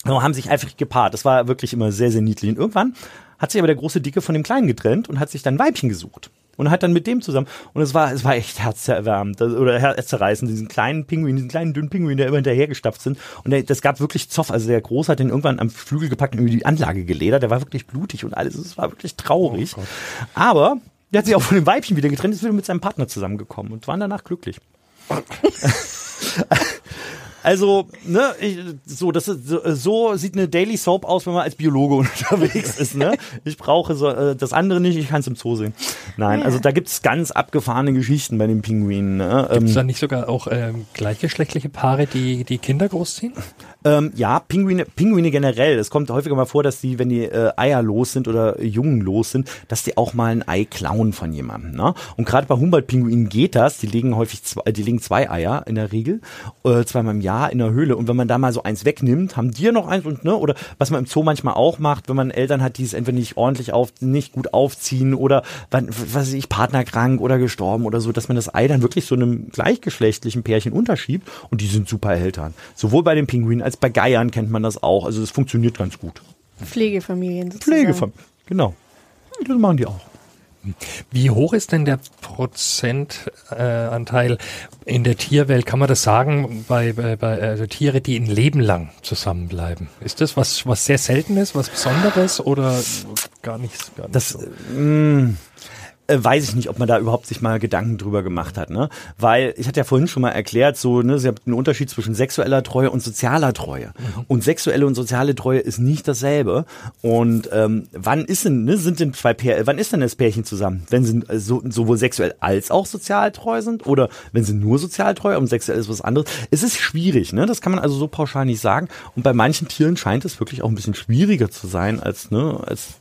Haben sich einfach gepaart. Das war wirklich immer sehr, sehr niedlich. Und irgendwann hat sich aber der große Dicke von dem Kleinen getrennt und hat sich dann Weibchen gesucht. Und hat dann mit dem zusammen. Und es war, es war echt herzerwärmend. Oder herzzerreißend, diesen kleinen Pinguin, diesen kleinen dünnen Pinguin, der immer hinterhergestapft sind. Und der, das gab wirklich Zoff. Also der Große hat den irgendwann am Flügel gepackt und über die Anlage geledert. Der war wirklich blutig und alles. Es war wirklich traurig. Oh aber der hat sich auch von dem Weibchen wieder getrennt, ist wieder mit seinem Partner zusammengekommen und waren danach glücklich. *laughs* Also, ne, ich, so, das ist, so, so sieht eine Daily Soap aus, wenn man als Biologe *laughs* unterwegs ist, ne? Ich brauche so, äh, das andere nicht, ich kann es im Zoo sehen. Nein, ja. also da gibt's ganz abgefahrene Geschichten bei den Pinguinen. Ne? Gibt es ähm, da nicht sogar auch ähm, gleichgeschlechtliche Paare, die die Kinder großziehen? Ähm, ja, Pinguine, Pinguine generell. Es kommt häufiger mal vor, dass die, wenn die äh, Eier los sind oder Jungen los sind, dass die auch mal ein Ei klauen von jemandem. Ne? Und gerade bei Humboldt-Pinguinen geht das. Die legen häufig zwei, die legen zwei Eier in der Regel, äh, zweimal im Jahr in der Höhle. Und wenn man da mal so eins wegnimmt, haben die noch eins und ne oder was man im Zoo manchmal auch macht, wenn man Eltern hat, die es entweder nicht ordentlich auf, nicht gut aufziehen oder was weiß ich, partnerkrank oder gestorben oder so, dass man das Ei dann wirklich so einem gleichgeschlechtlichen Pärchen unterschiebt und die sind super Eltern. Sowohl bei den Pinguinen als bei Geiern kennt man das auch. Also das funktioniert ganz gut. Pflegefamilien sozusagen. Pflegefamilien, genau. Das machen die auch. Wie hoch ist denn der Prozentanteil äh, in der Tierwelt? Kann man das sagen bei, bei, bei also Tiere, die ein Leben lang zusammenbleiben? Ist das was was sehr seltenes, was Besonderes oder gar nichts? Gar nicht das so? Äh, weiß ich nicht, ob man da überhaupt sich mal Gedanken drüber gemacht hat, ne? Weil ich hatte ja vorhin schon mal erklärt, so, ne, sie haben einen Unterschied zwischen sexueller Treue und sozialer Treue. Mhm. Und sexuelle und soziale Treue ist nicht dasselbe. Und ähm, wann ist denn, ne, sind denn zwei Pär, wann ist denn das Pärchen zusammen? Wenn sie äh, so, sowohl sexuell als auch sozial treu sind oder wenn sie nur sozial treu und sexuell ist was anderes. Es ist schwierig, ne? Das kann man also so pauschal nicht sagen. Und bei manchen Tieren scheint es wirklich auch ein bisschen schwieriger zu sein als, ne, als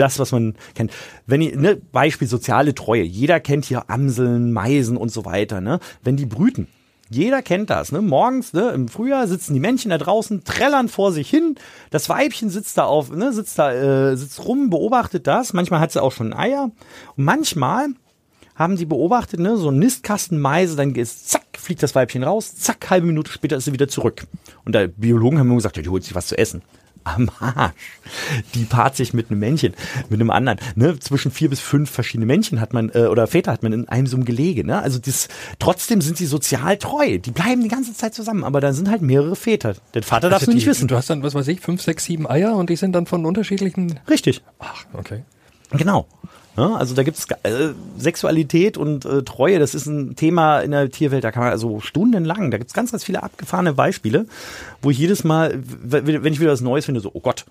das, was man kennt. Wenn ihr, ne, Beispiel soziale Treue. Jeder kennt hier Amseln, Meisen und so weiter, ne? Wenn die brüten, Jeder kennt das. Ne? Morgens ne, im Frühjahr sitzen die Männchen da draußen, trällern vor sich hin. Das Weibchen sitzt da auf, ne, sitzt da, äh, sitzt rum, beobachtet das. Manchmal hat sie auch schon Eier. Und manchmal haben sie beobachtet, ne, so ein Nistkasten Meise, dann geht's, zack, fliegt das Weibchen raus, zack, halbe Minute später ist sie wieder zurück. Und der Biologen haben immer gesagt, ja, die holt sich was zu essen am Arsch. Die paart sich mit einem Männchen, mit einem anderen. Ne? Zwischen vier bis fünf verschiedene Männchen hat man, äh, oder Väter hat man in einem so einem Gelege. Ne? Also das, trotzdem sind sie sozial treu. Die bleiben die ganze Zeit zusammen, aber da sind halt mehrere Väter. Der Vater also darfst du nicht wissen. Du hast dann, was weiß ich, fünf, sechs, sieben Eier und die sind dann von unterschiedlichen... Richtig. Ach, okay. Genau. Ja, also da gibt es äh, Sexualität und äh, Treue, das ist ein Thema in der Tierwelt, da kann man also stundenlang, da gibt es ganz, ganz viele abgefahrene Beispiele, wo ich jedes Mal, wenn ich wieder was Neues finde, so, oh Gott,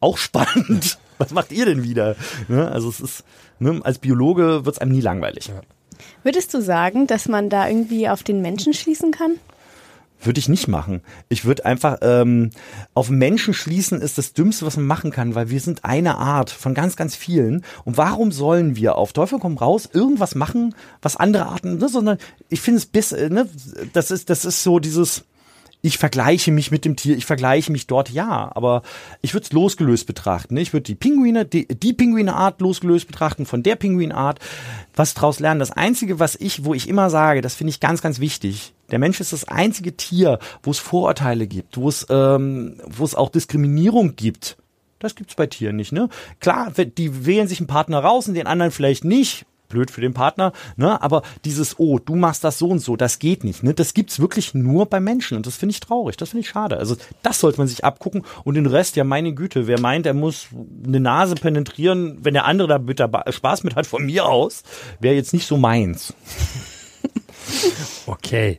auch spannend. *laughs* Was macht ihr denn wieder? Ja, also es ist, ne, als Biologe wird es einem nie langweilig. Würdest du sagen, dass man da irgendwie auf den Menschen schließen kann? Würde ich nicht machen. Ich würde einfach ähm, auf Menschen schließen, ist das Dümmste, was man machen kann, weil wir sind eine Art von ganz, ganz vielen. Und warum sollen wir auf Teufel komm raus irgendwas machen, was andere Arten, ne, sondern ich finde es bis, äh, ne, das ist, das ist so dieses, ich vergleiche mich mit dem Tier, ich vergleiche mich dort, ja, aber ich würde es losgelöst betrachten. Ne? Ich würde die Pinguine, die, die Pinguinart losgelöst betrachten von der Pinguinart, was draus lernen. Das Einzige, was ich, wo ich immer sage, das finde ich ganz, ganz wichtig. Der Mensch ist das einzige Tier, wo es Vorurteile gibt, wo es, ähm, wo es auch Diskriminierung gibt. Das gibt's bei Tieren nicht, ne? Klar, die wählen sich einen Partner raus und den anderen vielleicht nicht blöd für den Partner, ne? Aber dieses, oh, du machst das so und so, das geht nicht, ne? Das gibt's wirklich nur bei Menschen und das finde ich traurig, das finde ich schade. Also das sollte man sich abgucken und den Rest, ja meine Güte, wer meint, er muss eine Nase penetrieren, wenn der andere da bitte Spaß mit hat, von mir aus, wäre jetzt nicht so meins. *laughs* okay.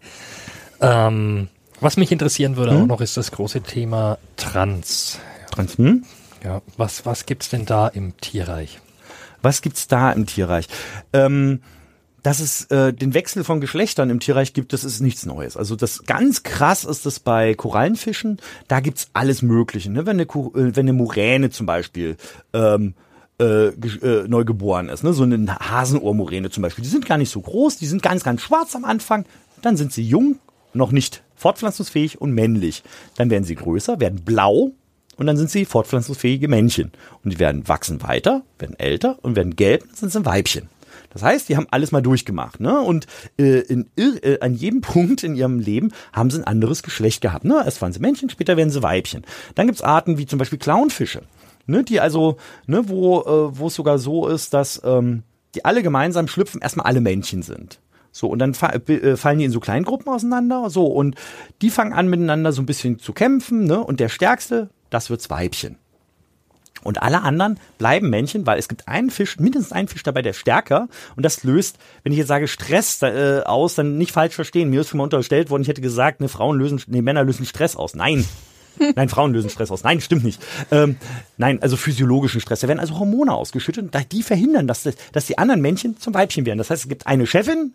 Ähm, was mich interessieren würde hm? auch noch, ist das große Thema Trans. Trans, hm? Ja, was, was gibt's denn da im Tierreich? Was gibt's da im Tierreich? Ähm, dass es äh, den Wechsel von Geschlechtern im Tierreich gibt, das ist nichts Neues. Also das ganz krass ist das bei Korallenfischen. Da gibt's alles Mögliche. Ne? Wenn, eine, äh, wenn eine Muräne zum Beispiel ähm, äh, äh, neu geboren ist, ne? so eine Hasenohrmuräne zum Beispiel, die sind gar nicht so groß, die sind ganz, ganz schwarz am Anfang. Dann sind sie jung, noch nicht fortpflanzungsfähig und männlich. Dann werden sie größer, werden blau und dann sind sie fortpflanzungsfähige Männchen. Und die werden wachsen weiter, werden älter und werden gelb, dann sind sie ein Weibchen. Das heißt, die haben alles mal durchgemacht, ne? Und äh, in, äh, an jedem *laughs* Punkt in ihrem Leben haben sie ein anderes Geschlecht gehabt. Ne? Erst waren sie Männchen, später werden sie Weibchen. Dann gibt's Arten wie zum Beispiel Clownfische, ne? Die also, ne, wo, äh, wo es sogar so ist, dass ähm, die alle gemeinsam schlüpfen, erstmal alle Männchen sind. So, und dann äh, fallen die in so Kleingruppen auseinander, so, und die fangen an miteinander so ein bisschen zu kämpfen, ne, und der Stärkste das wird's Weibchen. Und alle anderen bleiben Männchen, weil es gibt einen Fisch, mindestens einen Fisch dabei, der stärker. Und das löst, wenn ich jetzt sage Stress äh, aus, dann nicht falsch verstehen. Mir ist schon mal unterstellt worden, ich hätte gesagt, ne, Frauen lösen, ne, Männer lösen Stress aus. Nein. *laughs* Nein, Frauen lösen Stress aus. Nein, stimmt nicht. Ähm, nein, also physiologischen Stress. Da werden also Hormone ausgeschüttet und die verhindern, dass, dass die anderen Männchen zum Weibchen werden. Das heißt, es gibt eine Chefin,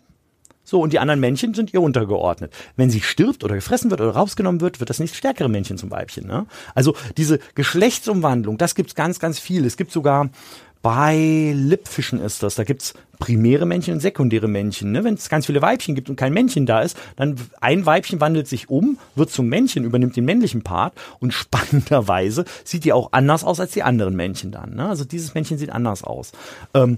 so, und die anderen Männchen sind ihr untergeordnet. Wenn sie stirbt oder gefressen wird oder rausgenommen wird, wird das nicht stärkere Männchen zum Weibchen. Ne? Also diese Geschlechtsumwandlung, das gibt's ganz, ganz viel. Es gibt sogar bei Lippfischen ist das. Da gibt's primäre Männchen und sekundäre Männchen. Ne? Wenn es ganz viele Weibchen gibt und kein Männchen da ist, dann ein Weibchen wandelt sich um, wird zum Männchen, übernimmt den männlichen Part und *laughs* spannenderweise sieht die auch anders aus als die anderen Männchen dann. Ne? Also dieses Männchen sieht anders aus. Ähm,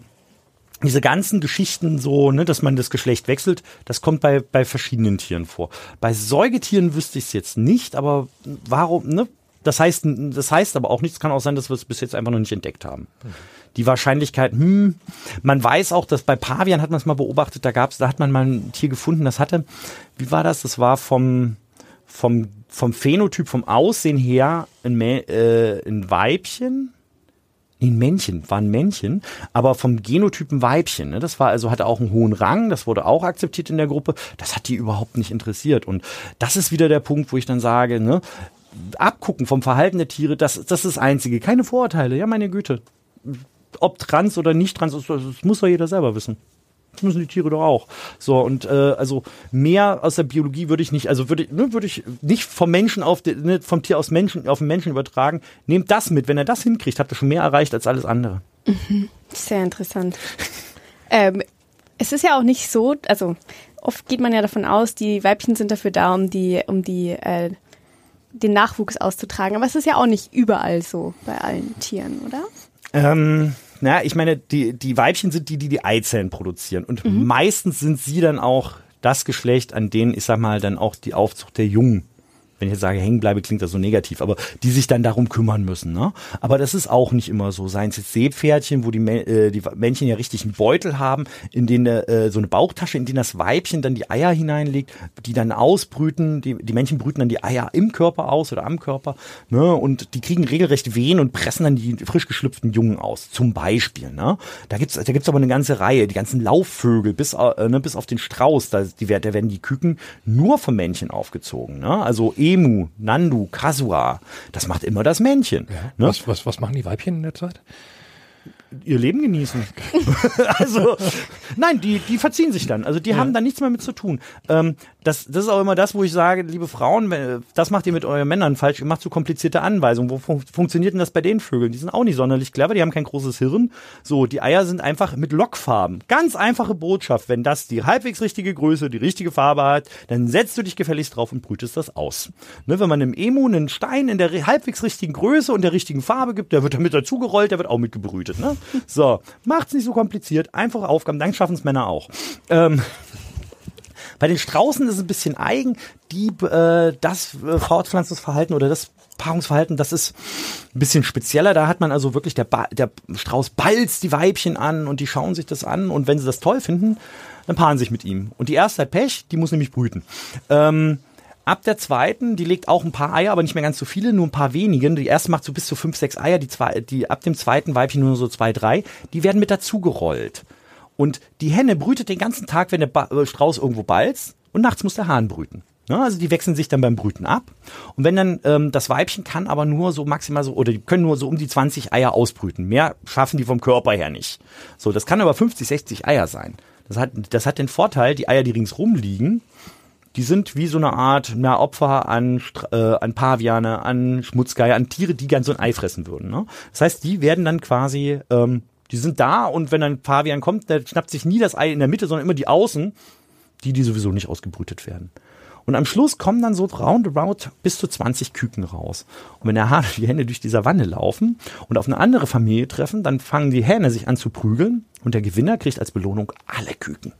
diese ganzen Geschichten so, ne, dass man das Geschlecht wechselt, das kommt bei, bei verschiedenen Tieren vor. Bei Säugetieren wüsste ich es jetzt nicht, aber warum, ne? Das heißt, das heißt aber auch nichts, kann auch sein, dass wir es bis jetzt einfach noch nicht entdeckt haben. Die Wahrscheinlichkeit, hm, man weiß auch, dass bei Pavian hat man es mal beobachtet, da gab's, da hat man mal ein Tier gefunden, das hatte, wie war das? Das war vom, vom, vom Phänotyp, vom Aussehen her ein, äh, ein Weibchen, ein Männchen, war ein Männchen, aber vom Genotypen Weibchen. Ne? Das war also, hatte auch einen hohen Rang, das wurde auch akzeptiert in der Gruppe. Das hat die überhaupt nicht interessiert. Und das ist wieder der Punkt, wo ich dann sage, ne, abgucken vom Verhalten der Tiere, das, das ist das Einzige. Keine Vorurteile, ja, meine Güte. Ob trans oder nicht trans, das muss doch jeder selber wissen. Das müssen die Tiere doch auch. So, und äh, also mehr aus der Biologie würde ich nicht, also würde, ne, würde ich nicht vom Menschen auf den, ne, vom Tier aus Menschen auf den Menschen übertragen. Nehmt das mit. Wenn er das hinkriegt, habt ihr schon mehr erreicht als alles andere. Mhm. Sehr interessant. *laughs* ähm, es ist ja auch nicht so, also oft geht man ja davon aus, die Weibchen sind dafür da, um die, um die, äh, den Nachwuchs auszutragen. Aber es ist ja auch nicht überall so bei allen Tieren, oder? Ähm, naja, ich meine, die, die Weibchen sind die, die die Eizellen produzieren. Und mhm. meistens sind sie dann auch das Geschlecht, an denen, ich sag mal, dann auch die Aufzucht der Jungen wenn ich jetzt sage hängen bleibe, klingt das so negativ, aber die sich dann darum kümmern müssen. Ne? Aber das ist auch nicht immer so. Seien es jetzt Seepferdchen, wo die, äh, die Männchen ja richtig einen Beutel haben, in den äh, so eine Bauchtasche, in den das Weibchen dann die Eier hineinlegt, die dann ausbrüten. Die, die Männchen brüten dann die Eier im Körper aus oder am Körper. Ne? Und die kriegen regelrecht Wehen und pressen dann die frisch geschlüpften Jungen aus. Zum Beispiel. Ne? Da gibt's da gibt's aber eine ganze Reihe. Die ganzen Laufvögel bis, äh, ne, bis auf den Strauß, da, die, da werden die Küken nur vom Männchen aufgezogen. Ne? Also Emu, Nandu, Kasua. Das macht immer das Männchen. Ja. Ne? Was, was, was machen die Weibchen in der Zeit? ihr Leben genießen. *laughs* also, nein, die, die verziehen sich dann. Also die ja. haben da nichts mehr mit zu tun. Ähm, das, das ist auch immer das, wo ich sage, liebe Frauen, das macht ihr mit euren Männern falsch, ihr macht zu komplizierte Anweisungen. Wo fun funktioniert denn das bei den Vögeln? Die sind auch nicht sonderlich clever, die haben kein großes Hirn. So, die Eier sind einfach mit Lockfarben. Ganz einfache Botschaft. Wenn das die halbwegs richtige Größe, die richtige Farbe hat, dann setzt du dich gefälligst drauf und brütest das aus. Ne, wenn man einem Emu einen Stein in der halbwegs richtigen Größe und der richtigen Farbe gibt, der wird damit dazugerollt, der wird auch mitgebrütet. Ne? So, macht's nicht so kompliziert, einfache Aufgaben, dann schaffen es Männer auch. Ähm, bei den Straußen ist es ein bisschen eigen. Die, äh, das äh, Fortpflanzungsverhalten oder das Paarungsverhalten, das ist ein bisschen spezieller. Da hat man also wirklich, der, ba der Strauß balzt die Weibchen an und die schauen sich das an und wenn sie das toll finden, dann paaren sich mit ihm. Und die erste hat Pech, die muss nämlich brüten. Ähm, Ab der zweiten, die legt auch ein paar Eier, aber nicht mehr ganz so viele, nur ein paar wenige. Die erste macht so bis zu fünf, sechs Eier, die, zwei, die ab dem zweiten Weibchen nur so zwei, drei. Die werden mit dazu gerollt. Und die Henne brütet den ganzen Tag, wenn der ba äh, Strauß irgendwo balzt. Und nachts muss der Hahn brüten. Ja, also die wechseln sich dann beim Brüten ab. Und wenn dann ähm, das Weibchen kann aber nur so maximal so, oder die können nur so um die 20 Eier ausbrüten. Mehr schaffen die vom Körper her nicht. So, das kann aber 50, 60 Eier sein. Das hat, das hat den Vorteil, die Eier, die ringsrum liegen, die sind wie so eine Art na, Opfer an, äh, an Paviane, an Schmutzgeier, an Tiere, die ganz so ein Ei fressen würden. Ne? Das heißt, die werden dann quasi, ähm, die sind da und wenn ein Pavian kommt, der schnappt sich nie das Ei in der Mitte, sondern immer die Außen, die, die sowieso nicht ausgebrütet werden. Und am Schluss kommen dann so roundabout bis zu 20 Küken raus. Und wenn der Hahn die Hände durch die Savanne laufen und auf eine andere Familie treffen, dann fangen die Hähne sich an zu prügeln und der Gewinner kriegt als Belohnung alle Küken.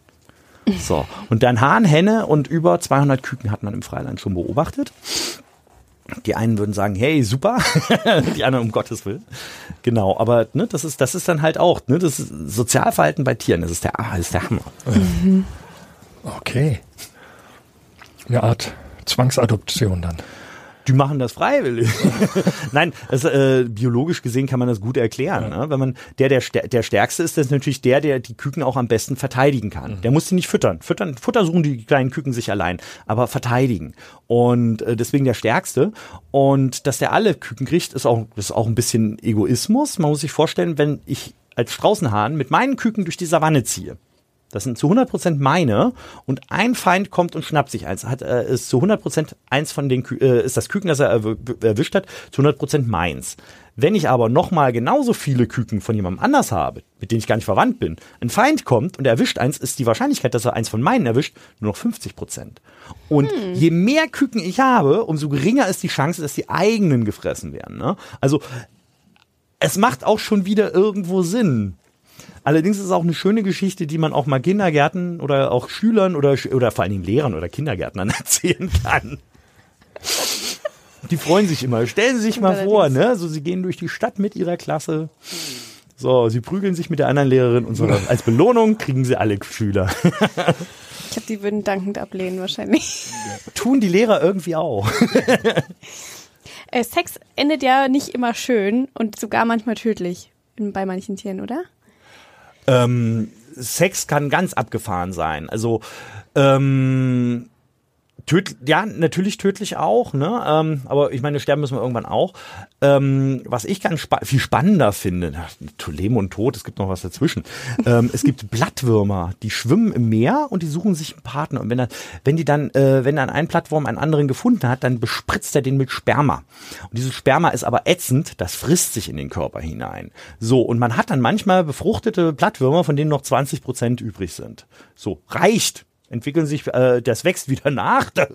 So. Und dann Hahn, Henne und über 200 Küken hat man im Freiland schon beobachtet. Die einen würden sagen, hey, super. *laughs* die anderen um Gottes Willen. Genau, aber ne, das ist, das ist dann halt auch, ne, das Sozialverhalten bei Tieren, das ist der, das ist der Hammer. Mhm. Okay. Eine Art Zwangsadoption dann. Die machen das freiwillig. *laughs* Nein, das, äh, biologisch gesehen kann man das gut erklären. Ja. Ne? Wenn man der, der der stärkste ist, das ist natürlich der, der die Küken auch am besten verteidigen kann. Mhm. Der muss sie nicht füttern. Füttern, Futter suchen die kleinen Küken sich allein, aber verteidigen. Und äh, deswegen der stärkste. Und dass der alle Küken kriegt, ist auch ist auch ein bisschen Egoismus. Man muss sich vorstellen, wenn ich als Straußenhahn mit meinen Küken durch die Savanne ziehe das sind zu 100% meine und ein Feind kommt und schnappt sich eins. Hat, äh, ist zu 100% eins von den, Kü äh, ist das Küken, das er erwischt hat, zu 100% meins. Wenn ich aber nochmal genauso viele Küken von jemandem anders habe, mit denen ich gar nicht verwandt bin, ein Feind kommt und er erwischt eins, ist die Wahrscheinlichkeit, dass er eins von meinen erwischt, nur noch 50 Prozent. Und hm. je mehr Küken ich habe, umso geringer ist die Chance, dass die eigenen gefressen werden. Ne? Also es macht auch schon wieder irgendwo Sinn. Allerdings ist es auch eine schöne Geschichte, die man auch mal Kindergärten oder auch Schülern oder, oder vor allen Dingen Lehrern oder Kindergärtnern *laughs* erzählen kann. Die freuen sich immer. Stellen Sie sich mal vor, ne? So, sie gehen durch die Stadt mit ihrer Klasse. So, sie prügeln sich mit der anderen Lehrerin und so. *laughs* Als Belohnung kriegen sie alle Schüler. Ich glaube, die würden dankend ablehnen wahrscheinlich. Tun die Lehrer irgendwie auch. *laughs* Äh, Sex endet ja nicht immer schön und sogar manchmal tödlich bei manchen Tieren, oder? Ähm, Sex kann ganz abgefahren sein. Also ähm, Töd ja, natürlich tödlich auch, ne? Ähm, aber ich meine, sterben müssen wir irgendwann auch. Ähm, was ich ganz spa viel spannender finde, na, Leben und Tod, es gibt noch was dazwischen. ähm, es gibt Blattwürmer, die schwimmen im Meer und die suchen sich einen Partner. Und wenn, er, wenn die dann, äh, wenn dann ein Plattwurm einen anderen gefunden hat, dann bespritzt er den mit Sperma. Und dieses Sperma ist aber ätzend, das frisst sich in den Körper hinein. So, und man hat dann manchmal befruchtete Blattwürmer, von denen noch 20 Prozent übrig sind. So, reicht entwickeln sich, äh, das wächst wieder *laughs* nach, da,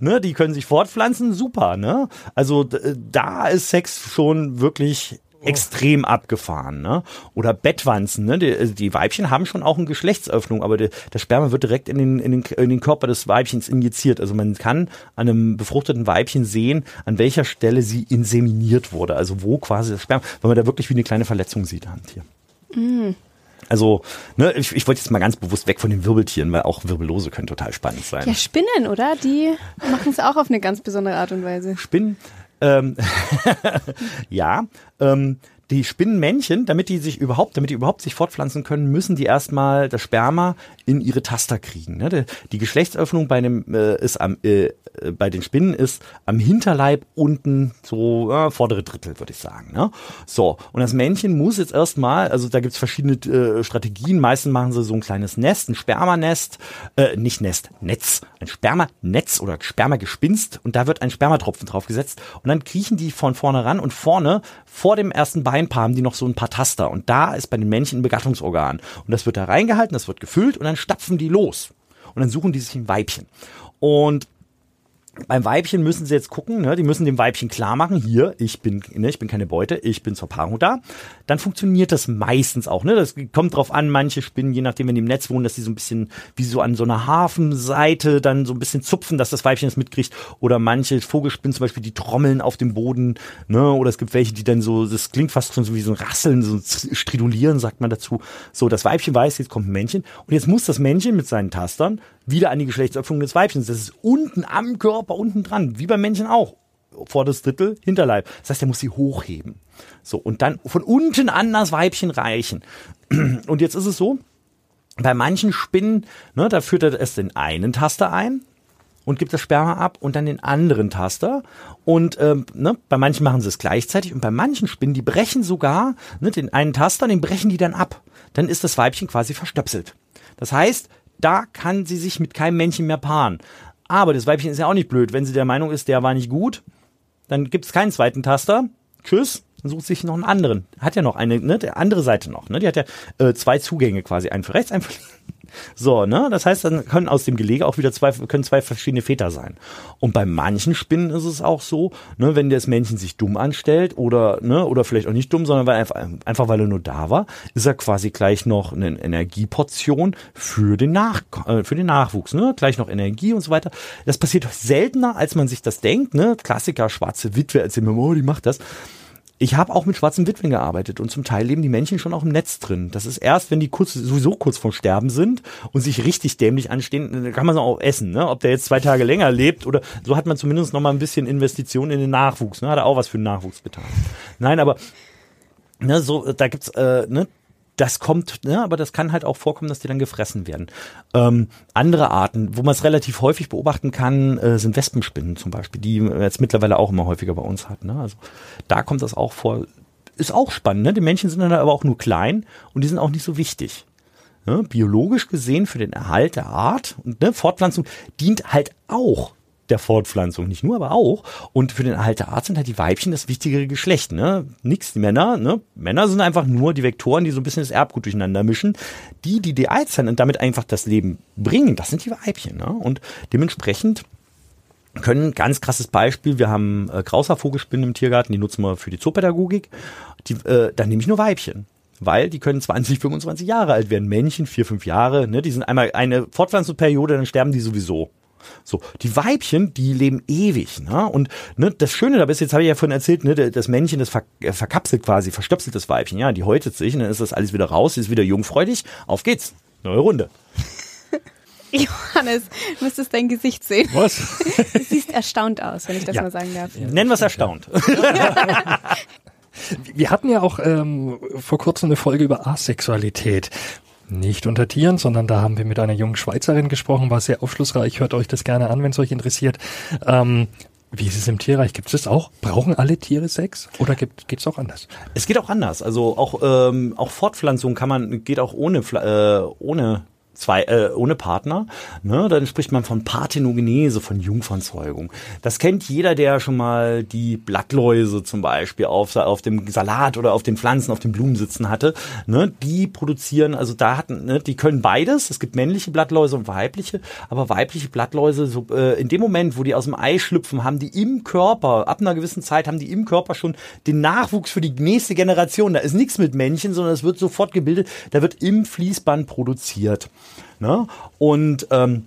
ne, die können sich fortpflanzen, super, ne? Also da ist Sex schon wirklich oh. extrem abgefahren, ne? Oder Bettwanzen, ne? Die, äh, die, Weibchen haben schon auch eine Geschlechtsöffnung, aber die, das Sperma wird direkt in den, in, den, in den Körper des Weibchens injiziert. Also man kann an einem befruchteten Weibchen sehen, an welcher Stelle sie inseminiert wurde, also wo quasi das Sperma, weil man da wirklich wie eine kleine Verletzung sieht am Tier. Mm. Also, ne, ich, ich wollte jetzt mal ganz bewusst weg von den Wirbeltieren, weil auch Wirbellose können total spannend sein. Ja, Spinnen, oder? Die machen es auch auf eine ganz besondere Art und Weise. Spinnen? Ähm, *laughs* ja, ähm, die Spinnenmännchen, damit die sich überhaupt, damit die überhaupt sich fortpflanzen können, müssen die erstmal das Sperma in ihre Taster kriegen. Ne? Die Geschlechtsöffnung bei dem äh, ist am äh, bei den Spinnen ist am Hinterleib unten so äh, vordere Drittel, würde ich sagen. Ne? So und das Männchen muss jetzt erstmal, also da gibt's verschiedene äh, Strategien. Meistens machen sie so ein kleines Nest, ein Spermanest, äh, nicht Nest, Netz, ein Spermanetz oder Spermagespinst und da wird ein Spermatropfen draufgesetzt und dann kriechen die von vorne ran und vorne vor dem ersten Beinpaar haben die noch so ein paar Taster. Und da ist bei den Männchen ein Begattungsorgan. Und das wird da reingehalten, das wird gefüllt und dann stapfen die los. Und dann suchen die sich ein Weibchen. Und beim Weibchen müssen sie jetzt gucken, ne? die müssen dem Weibchen klar machen, hier, ich bin, ne, ich bin keine Beute, ich bin zur Paarung da. Dann funktioniert das meistens auch. Ne? Das kommt drauf an, manche Spinnen, je nachdem, wenn die im Netz wohnen, dass die so ein bisschen wie so an so einer Hafenseite dann so ein bisschen zupfen, dass das Weibchen das mitkriegt. Oder manche Vogelspinnen zum Beispiel, die trommeln auf dem Boden. Ne? Oder es gibt welche, die dann so, das klingt fast schon so wie so ein Rasseln, so ein Stridulieren, sagt man dazu. So, das Weibchen weiß, jetzt kommt ein Männchen. Und jetzt muss das Männchen mit seinen Tastern wieder an die Geschlechtsöffnung des Weibchens. Das ist unten am Körper, unten dran, wie beim Männchen auch. Vor das Drittel, Hinterleib. Das heißt, er muss sie hochheben. So, und dann von unten an das Weibchen reichen. *clears throat* Und jetzt ist es so, bei manchen Spinnen, ne, da führt er erst den einen Taster ein und gibt das Sperma ab und dann den anderen Taster. Und ähm, ne, bei manchen machen sie es gleichzeitig und bei manchen Spinnen, die brechen sogar ne, den einen Taster, den brechen die dann ab. Dann ist das Weibchen quasi verstöpselt. Das heißt, da kann sie sich mit keinem Männchen mehr paaren. Aber das Weibchen ist ja auch nicht blöd. Wenn sie der Meinung ist, der war nicht gut, dann gibt es keinen zweiten Taster. Tschüss. Sucht sich noch einen anderen. Hat ja noch eine, ne, der andere Seite noch. Ne? Die hat ja äh, zwei Zugänge quasi. Einen für rechts, einen für links. So, ne? Das heißt, dann können aus dem Gelege auch wieder zwei, können zwei verschiedene Väter sein. Und bei manchen Spinnen ist es auch so, ne, wenn das Männchen sich dumm anstellt oder, ne, oder vielleicht auch nicht dumm, sondern weil einfach, einfach weil er nur da war, ist er quasi gleich noch eine Energieportion für den Nach, äh, für den Nachwuchs, ne? Gleich noch Energie und so weiter. Das passiert seltener, als man sich das denkt, ne? Klassiker, schwarze Witwe erzählen mir, oh, die macht das. Ich habe auch mit schwarzen Witwen gearbeitet und zum Teil leben die Männchen schon auch im Netz drin. Das ist erst, wenn die kurz, sowieso kurz vorm Sterben sind und sich richtig dämlich anstehen, kann man es auch essen. Ne? Ob der jetzt zwei Tage länger lebt oder so hat man zumindest noch mal ein bisschen Investition in den Nachwuchs. Ne? Hat er auch was für den Nachwuchs getan. Nein, aber ne, so, da gibt's äh, ne, das kommt, ne, aber das kann halt auch vorkommen, dass die dann gefressen werden. Ähm, andere Arten, wo man es relativ häufig beobachten kann, äh, sind Wespenspinnen zum Beispiel, die jetzt mittlerweile auch immer häufiger bei uns hat. Ne? Also da kommt das auch vor. Ist auch spannend. Ne? Die Männchen sind dann aber auch nur klein und die sind auch nicht so wichtig. Ne? Biologisch gesehen für den Erhalt der Art und ne, Fortpflanzung dient halt auch der Fortpflanzung, nicht nur, aber auch. Und für den Erhalt der Art sind halt die Weibchen das wichtigere Geschlecht, ne? Nix die Männer, ne? Männer sind einfach nur die Vektoren, die so ein bisschen das Erbgut durcheinander mischen. Die, die die Eizellen und damit einfach das Leben bringen, das sind die Weibchen, ne? Und dementsprechend können, ganz krasses Beispiel, wir haben äh, Grauser-Vogelspinnen im Tiergarten, die nutzen wir für die Zoopädagogik. Die, äh, da nehme ich nur Weibchen weil die können 20, 25 Jahre alt werden. Männchen, vier, fünf Jahre, ne? Die sind einmal eine Fortpflanzungsperiode, dann sterben die sowieso. So, die Weibchen, die leben ewig, ne? Und ne, das Schöne dabei ist, jetzt habe ich ja vorhin erzählt, ne, das Männchen, das ver äh, verkapselt quasi, verstöpselt das Weibchen, ja, die häutet sich und dann ist das alles wieder raus, ist wieder jungfreudig, auf geht's, neue Runde. *laughs* Johannes, du müsstest dein Gesicht sehen. Was? *laughs* Du siehst erstaunt aus, wenn ich das ja. mal sagen darf. Nennen wir es erstaunt. *laughs* Wir hatten ja auch ähm, vor kurzem eine Folge über Asexualität nicht unter Tieren, sondern da haben wir mit einer jungen Schweizerin gesprochen, war sehr aufschlussreich. Hört euch das gerne an, wenn es euch interessiert. Ähm, wie ist es im Tierreich? Gibt es das auch? Brauchen alle Tiere Sex oder geht es auch anders? Es geht auch anders. Also auch, ähm, auch Fortpflanzung kann man, geht auch ohne, äh, ohne zwei, äh, ohne Partner, ne, dann spricht man von Parthenogenese, von Jungfernzeugung. Das kennt jeder, der schon mal die Blattläuse zum Beispiel auf, auf dem Salat oder auf den Pflanzen, auf den Blumen sitzen hatte. Ne, die produzieren, also da hatten, ne, die können beides. Es gibt männliche Blattläuse und weibliche, aber weibliche Blattläuse, so, äh, in dem Moment, wo die aus dem Ei schlüpfen, haben die im Körper, ab einer gewissen Zeit, haben die im Körper schon den Nachwuchs für die nächste Generation. Da ist nichts mit Männchen, sondern es wird sofort gebildet. Da wird im Fließband produziert. Ne? Und ähm,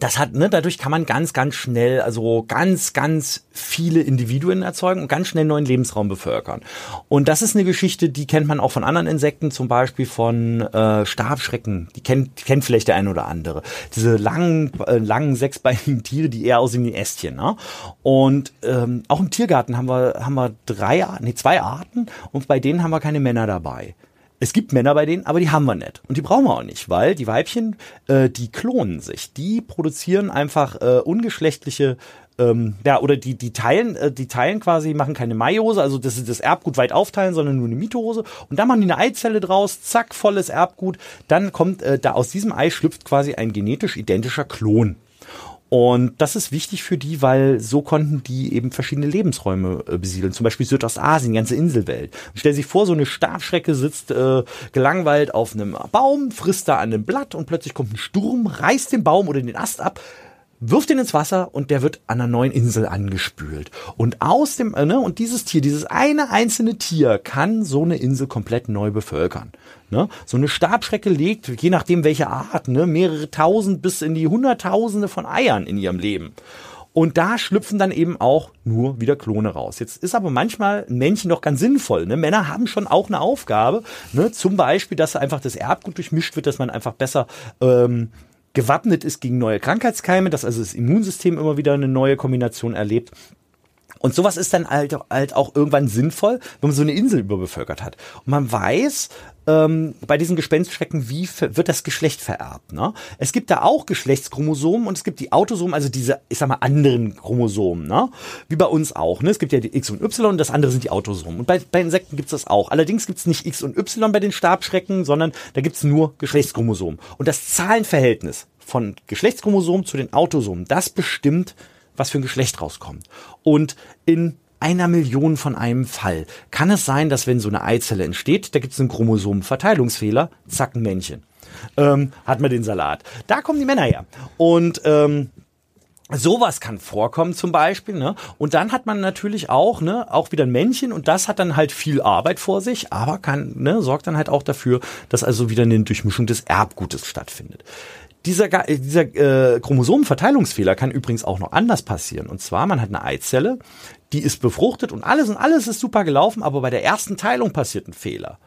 das hat, ne, dadurch kann man ganz, ganz schnell, also ganz, ganz viele Individuen erzeugen und ganz schnell neuen Lebensraum bevölkern. Und das ist eine Geschichte, die kennt man auch von anderen Insekten, zum Beispiel von äh, Stabschrecken. Die kennt, kennt vielleicht der eine oder andere. Diese langen, äh, langen sechsbeinigen Tiere, die eher aussehen wie Ästchen. Ne? Und ähm, auch im Tiergarten haben wir, haben wir drei, nee, zwei Arten und bei denen haben wir keine Männer dabei. Es gibt Männer bei denen, aber die haben wir nicht. Und die brauchen wir auch nicht, weil die Weibchen, äh, die klonen sich. Die produzieren einfach äh, ungeschlechtliche ähm, ja, oder die, die teilen, äh, die teilen quasi, machen keine Meiose, also das ist das Erbgut weit aufteilen, sondern nur eine Mitose. Und dann machen die eine Eizelle draus, zack, volles Erbgut. Dann kommt, äh, da aus diesem Ei schlüpft quasi ein genetisch identischer Klon. Und das ist wichtig für die, weil so konnten die eben verschiedene Lebensräume äh, besiedeln. Zum Beispiel Südostasien, ganze Inselwelt. stell sich vor, so eine Stabschrecke sitzt äh, gelangweilt auf einem Baum, frisst da an einem Blatt und plötzlich kommt ein Sturm, reißt den Baum oder den Ast ab, wirft ihn ins Wasser und der wird an einer neuen Insel angespült. Und aus dem, äh, ne, und dieses Tier, dieses eine einzelne Tier kann so eine Insel komplett neu bevölkern. Ne? So eine Stabschrecke legt, je nachdem welche Art, ne, mehrere tausend bis in die hunderttausende von Eiern in ihrem Leben. Und da schlüpfen dann eben auch nur wieder Klone raus. Jetzt ist aber manchmal ein Männchen doch ganz sinnvoll. Ne? Männer haben schon auch eine Aufgabe. Ne? Zum Beispiel, dass einfach das Erbgut durchmischt wird, dass man einfach besser ähm, gewappnet ist gegen neue Krankheitskeime, dass also das Immunsystem immer wieder eine neue Kombination erlebt. Und sowas ist dann halt, halt auch irgendwann sinnvoll, wenn man so eine Insel überbevölkert hat. Und man weiß, ähm, bei diesen Gespenstschrecken, wie wird das Geschlecht vererbt. Ne? Es gibt da auch Geschlechtschromosomen und es gibt die Autosomen, also diese, ich sag mal, anderen Chromosomen, ne? wie bei uns auch. Ne? Es gibt ja die X und Y und das andere sind die Autosomen. Und bei, bei Insekten gibt es das auch. Allerdings gibt es nicht X und Y bei den Stabschrecken, sondern da gibt es nur Geschlechtschromosomen. Und das Zahlenverhältnis von Geschlechtschromosomen zu den Autosomen, das bestimmt, was für ein Geschlecht rauskommt. Und in einer Million von einem Fall kann es sein, dass wenn so eine Eizelle entsteht, da gibt es einen Chromosomenverteilungsfehler, zack, ein Männchen. Ähm, hat man den Salat. Da kommen die Männer her. Und ähm, Sowas kann vorkommen zum Beispiel, ne? Und dann hat man natürlich auch, ne, auch wieder ein Männchen und das hat dann halt viel Arbeit vor sich, aber kann, ne, sorgt dann halt auch dafür, dass also wieder eine Durchmischung des Erbgutes stattfindet. Dieser, dieser äh, Chromosomenverteilungsfehler kann übrigens auch noch anders passieren. Und zwar, man hat eine Eizelle, die ist befruchtet und alles und alles ist super gelaufen, aber bei der ersten Teilung passiert ein Fehler.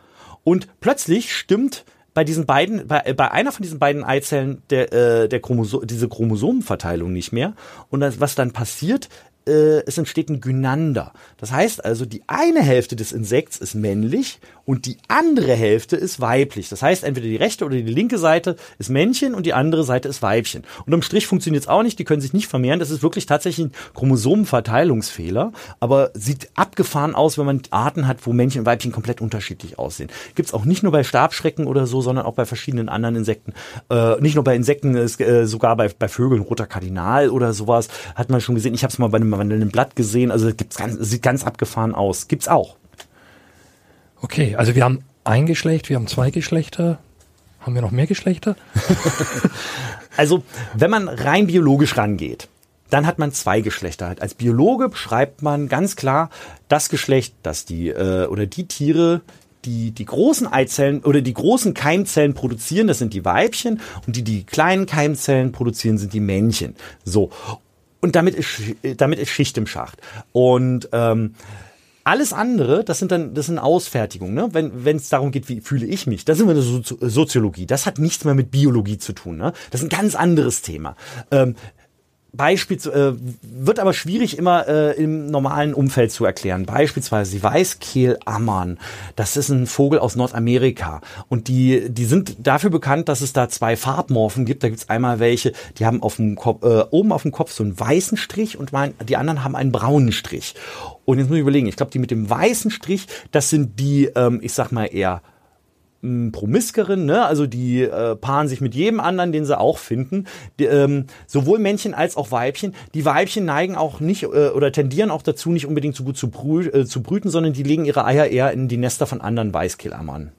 Und plötzlich stimmt bei diesen beiden, bei, bei einer von diesen beiden Eizellen der, äh, der Chromoso diese Chromosomenverteilung nicht mehr. Und das, was dann passiert, äh, es entsteht ein Gynander. Das heißt also, die eine Hälfte des Insekts ist männlich und die andere Hälfte ist weiblich. Das heißt, entweder die rechte oder die linke Seite ist Männchen und die andere Seite ist Weibchen. Und im Strich funktioniert es auch nicht, die können sich nicht vermehren. Das ist wirklich tatsächlich ein Chromosomenverteilungsfehler, aber sieht abgefahren aus, wenn man Arten hat, wo Männchen und Weibchen komplett unterschiedlich aussehen. Gibt es auch nicht nur bei Stabschrecken oder so, sondern auch bei verschiedenen anderen Insekten. Äh, nicht nur bei Insekten, äh, sogar bei, bei Vögeln, roter Kardinal oder sowas, hat man schon gesehen. Ich habe es mal bei einem wandelnden Blatt gesehen, also gibt's ganz, sieht ganz abgefahren aus. Gibt's auch. Okay, also wir haben ein Geschlecht, wir haben zwei Geschlechter. Haben wir noch mehr Geschlechter? *laughs* also, wenn man rein biologisch rangeht, dann hat man zwei Geschlechter. Als Biologe beschreibt man ganz klar das Geschlecht, das die äh, oder die Tiere, die die großen Eizellen oder die großen Keimzellen produzieren, das sind die Weibchen und die die kleinen Keimzellen produzieren, sind die Männchen. So und damit ist damit ist Schicht im Schacht und ähm, alles andere, das sind dann, das sind Ausfertigungen, ne? Wenn es darum geht, wie fühle ich mich, das sind wir eine so Soziologie. Das hat nichts mehr mit Biologie zu tun, ne? Das ist ein ganz anderes Thema. Ähm, Beispiel äh, wird aber schwierig immer äh, im normalen Umfeld zu erklären. Beispielsweise die Weißkehlammern. Das ist ein Vogel aus Nordamerika und die die sind dafür bekannt, dass es da zwei Farbmorphen gibt. Da gibt's einmal welche, die haben auf dem Kopf, äh, oben auf dem Kopf so einen weißen Strich und die anderen haben einen braunen Strich. Und jetzt muss ich überlegen. Ich glaube, die mit dem weißen Strich, das sind die, ähm, ich sag mal eher Promiskeren, ne? also die äh, paaren sich mit jedem anderen, den sie auch finden. Die, ähm, sowohl Männchen als auch Weibchen. Die Weibchen neigen auch nicht äh, oder tendieren auch dazu, nicht unbedingt so gut zu, brü äh, zu brüten, sondern die legen ihre Eier eher in die Nester von anderen Weißkehlammern.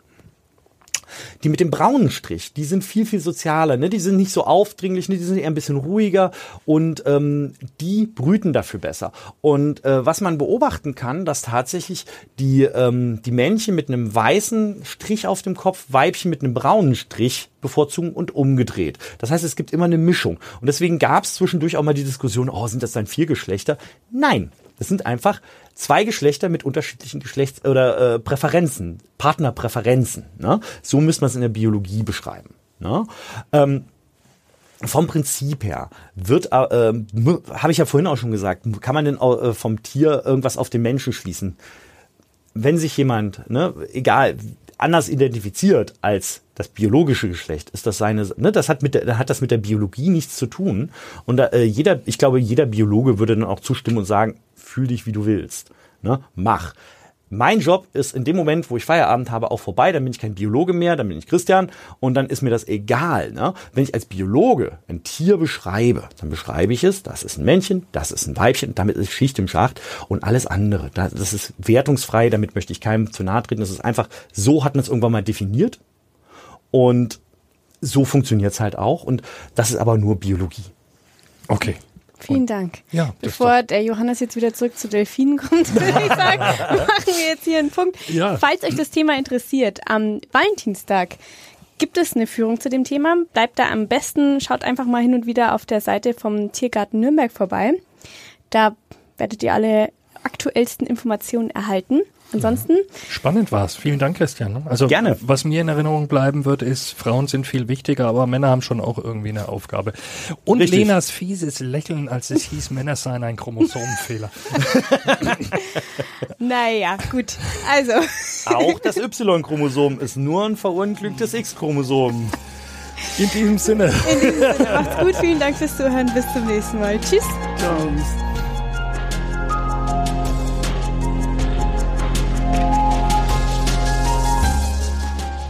Die mit dem braunen Strich, die sind viel, viel sozialer, ne? die sind nicht so aufdringlich, ne? die sind eher ein bisschen ruhiger und ähm, die brüten dafür besser. Und äh, was man beobachten kann, dass tatsächlich die, ähm, die Männchen mit einem weißen Strich auf dem Kopf, Weibchen mit einem braunen Strich bevorzugen und umgedreht. Das heißt, es gibt immer eine Mischung. Und deswegen gab es zwischendurch auch mal die Diskussion, oh, sind das dann vier Geschlechter? Nein, das sind einfach zwei Geschlechter mit unterschiedlichen Geschlechts- oder äh, Präferenzen, Partnerpräferenzen. Ne? So müsste man es in der Biologie beschreiben. Ne? Ähm, vom Prinzip her wird, äh, äh, habe ich ja vorhin auch schon gesagt, kann man denn äh, vom Tier irgendwas auf den Menschen schließen? Wenn sich jemand, ne, egal, anders identifiziert als das biologische Geschlecht, ist das seine, ne, das hat mit der, hat das mit der Biologie nichts zu tun. Und da, äh, jeder, ich glaube, jeder Biologe würde dann auch zustimmen und sagen, fühl dich wie du willst, ne, mach. Mein Job ist in dem Moment, wo ich Feierabend habe, auch vorbei. Dann bin ich kein Biologe mehr, dann bin ich Christian und dann ist mir das egal. Ne? Wenn ich als Biologe ein Tier beschreibe, dann beschreibe ich es, das ist ein Männchen, das ist ein Weibchen, damit ist Schicht im Schacht und alles andere. Das ist wertungsfrei, damit möchte ich keinem zu nahe treten. Das ist einfach, so hat man es irgendwann mal definiert und so funktioniert es halt auch und das ist aber nur Biologie. Okay. Vielen Dank. Ja, Bevor der Johannes jetzt wieder zurück zu Delfinen kommt, *laughs* würde ich sagen, *laughs* machen wir jetzt hier einen Punkt. Ja. Falls euch das Thema interessiert, am Valentinstag gibt es eine Führung zu dem Thema. Bleibt da am besten, schaut einfach mal hin und wieder auf der Seite vom Tiergarten Nürnberg vorbei. Da werdet ihr alle aktuellsten Informationen erhalten. Ansonsten. Spannend war's. Vielen Dank, Christian. Also Gerne. Was mir in Erinnerung bleiben wird, ist, Frauen sind viel wichtiger, aber Männer haben schon auch irgendwie eine Aufgabe. Und Richtig. Lenas fieses Lächeln, als es hieß, Männer seien ein Chromosomenfehler. *laughs* Naja, gut. Also. Auch das Y-Chromosom ist nur ein verunglücktes X-Chromosom. In diesem Sinne. In diesem Sinne, macht's gut. Vielen Dank fürs Zuhören. Bis zum nächsten Mal. Tschüss.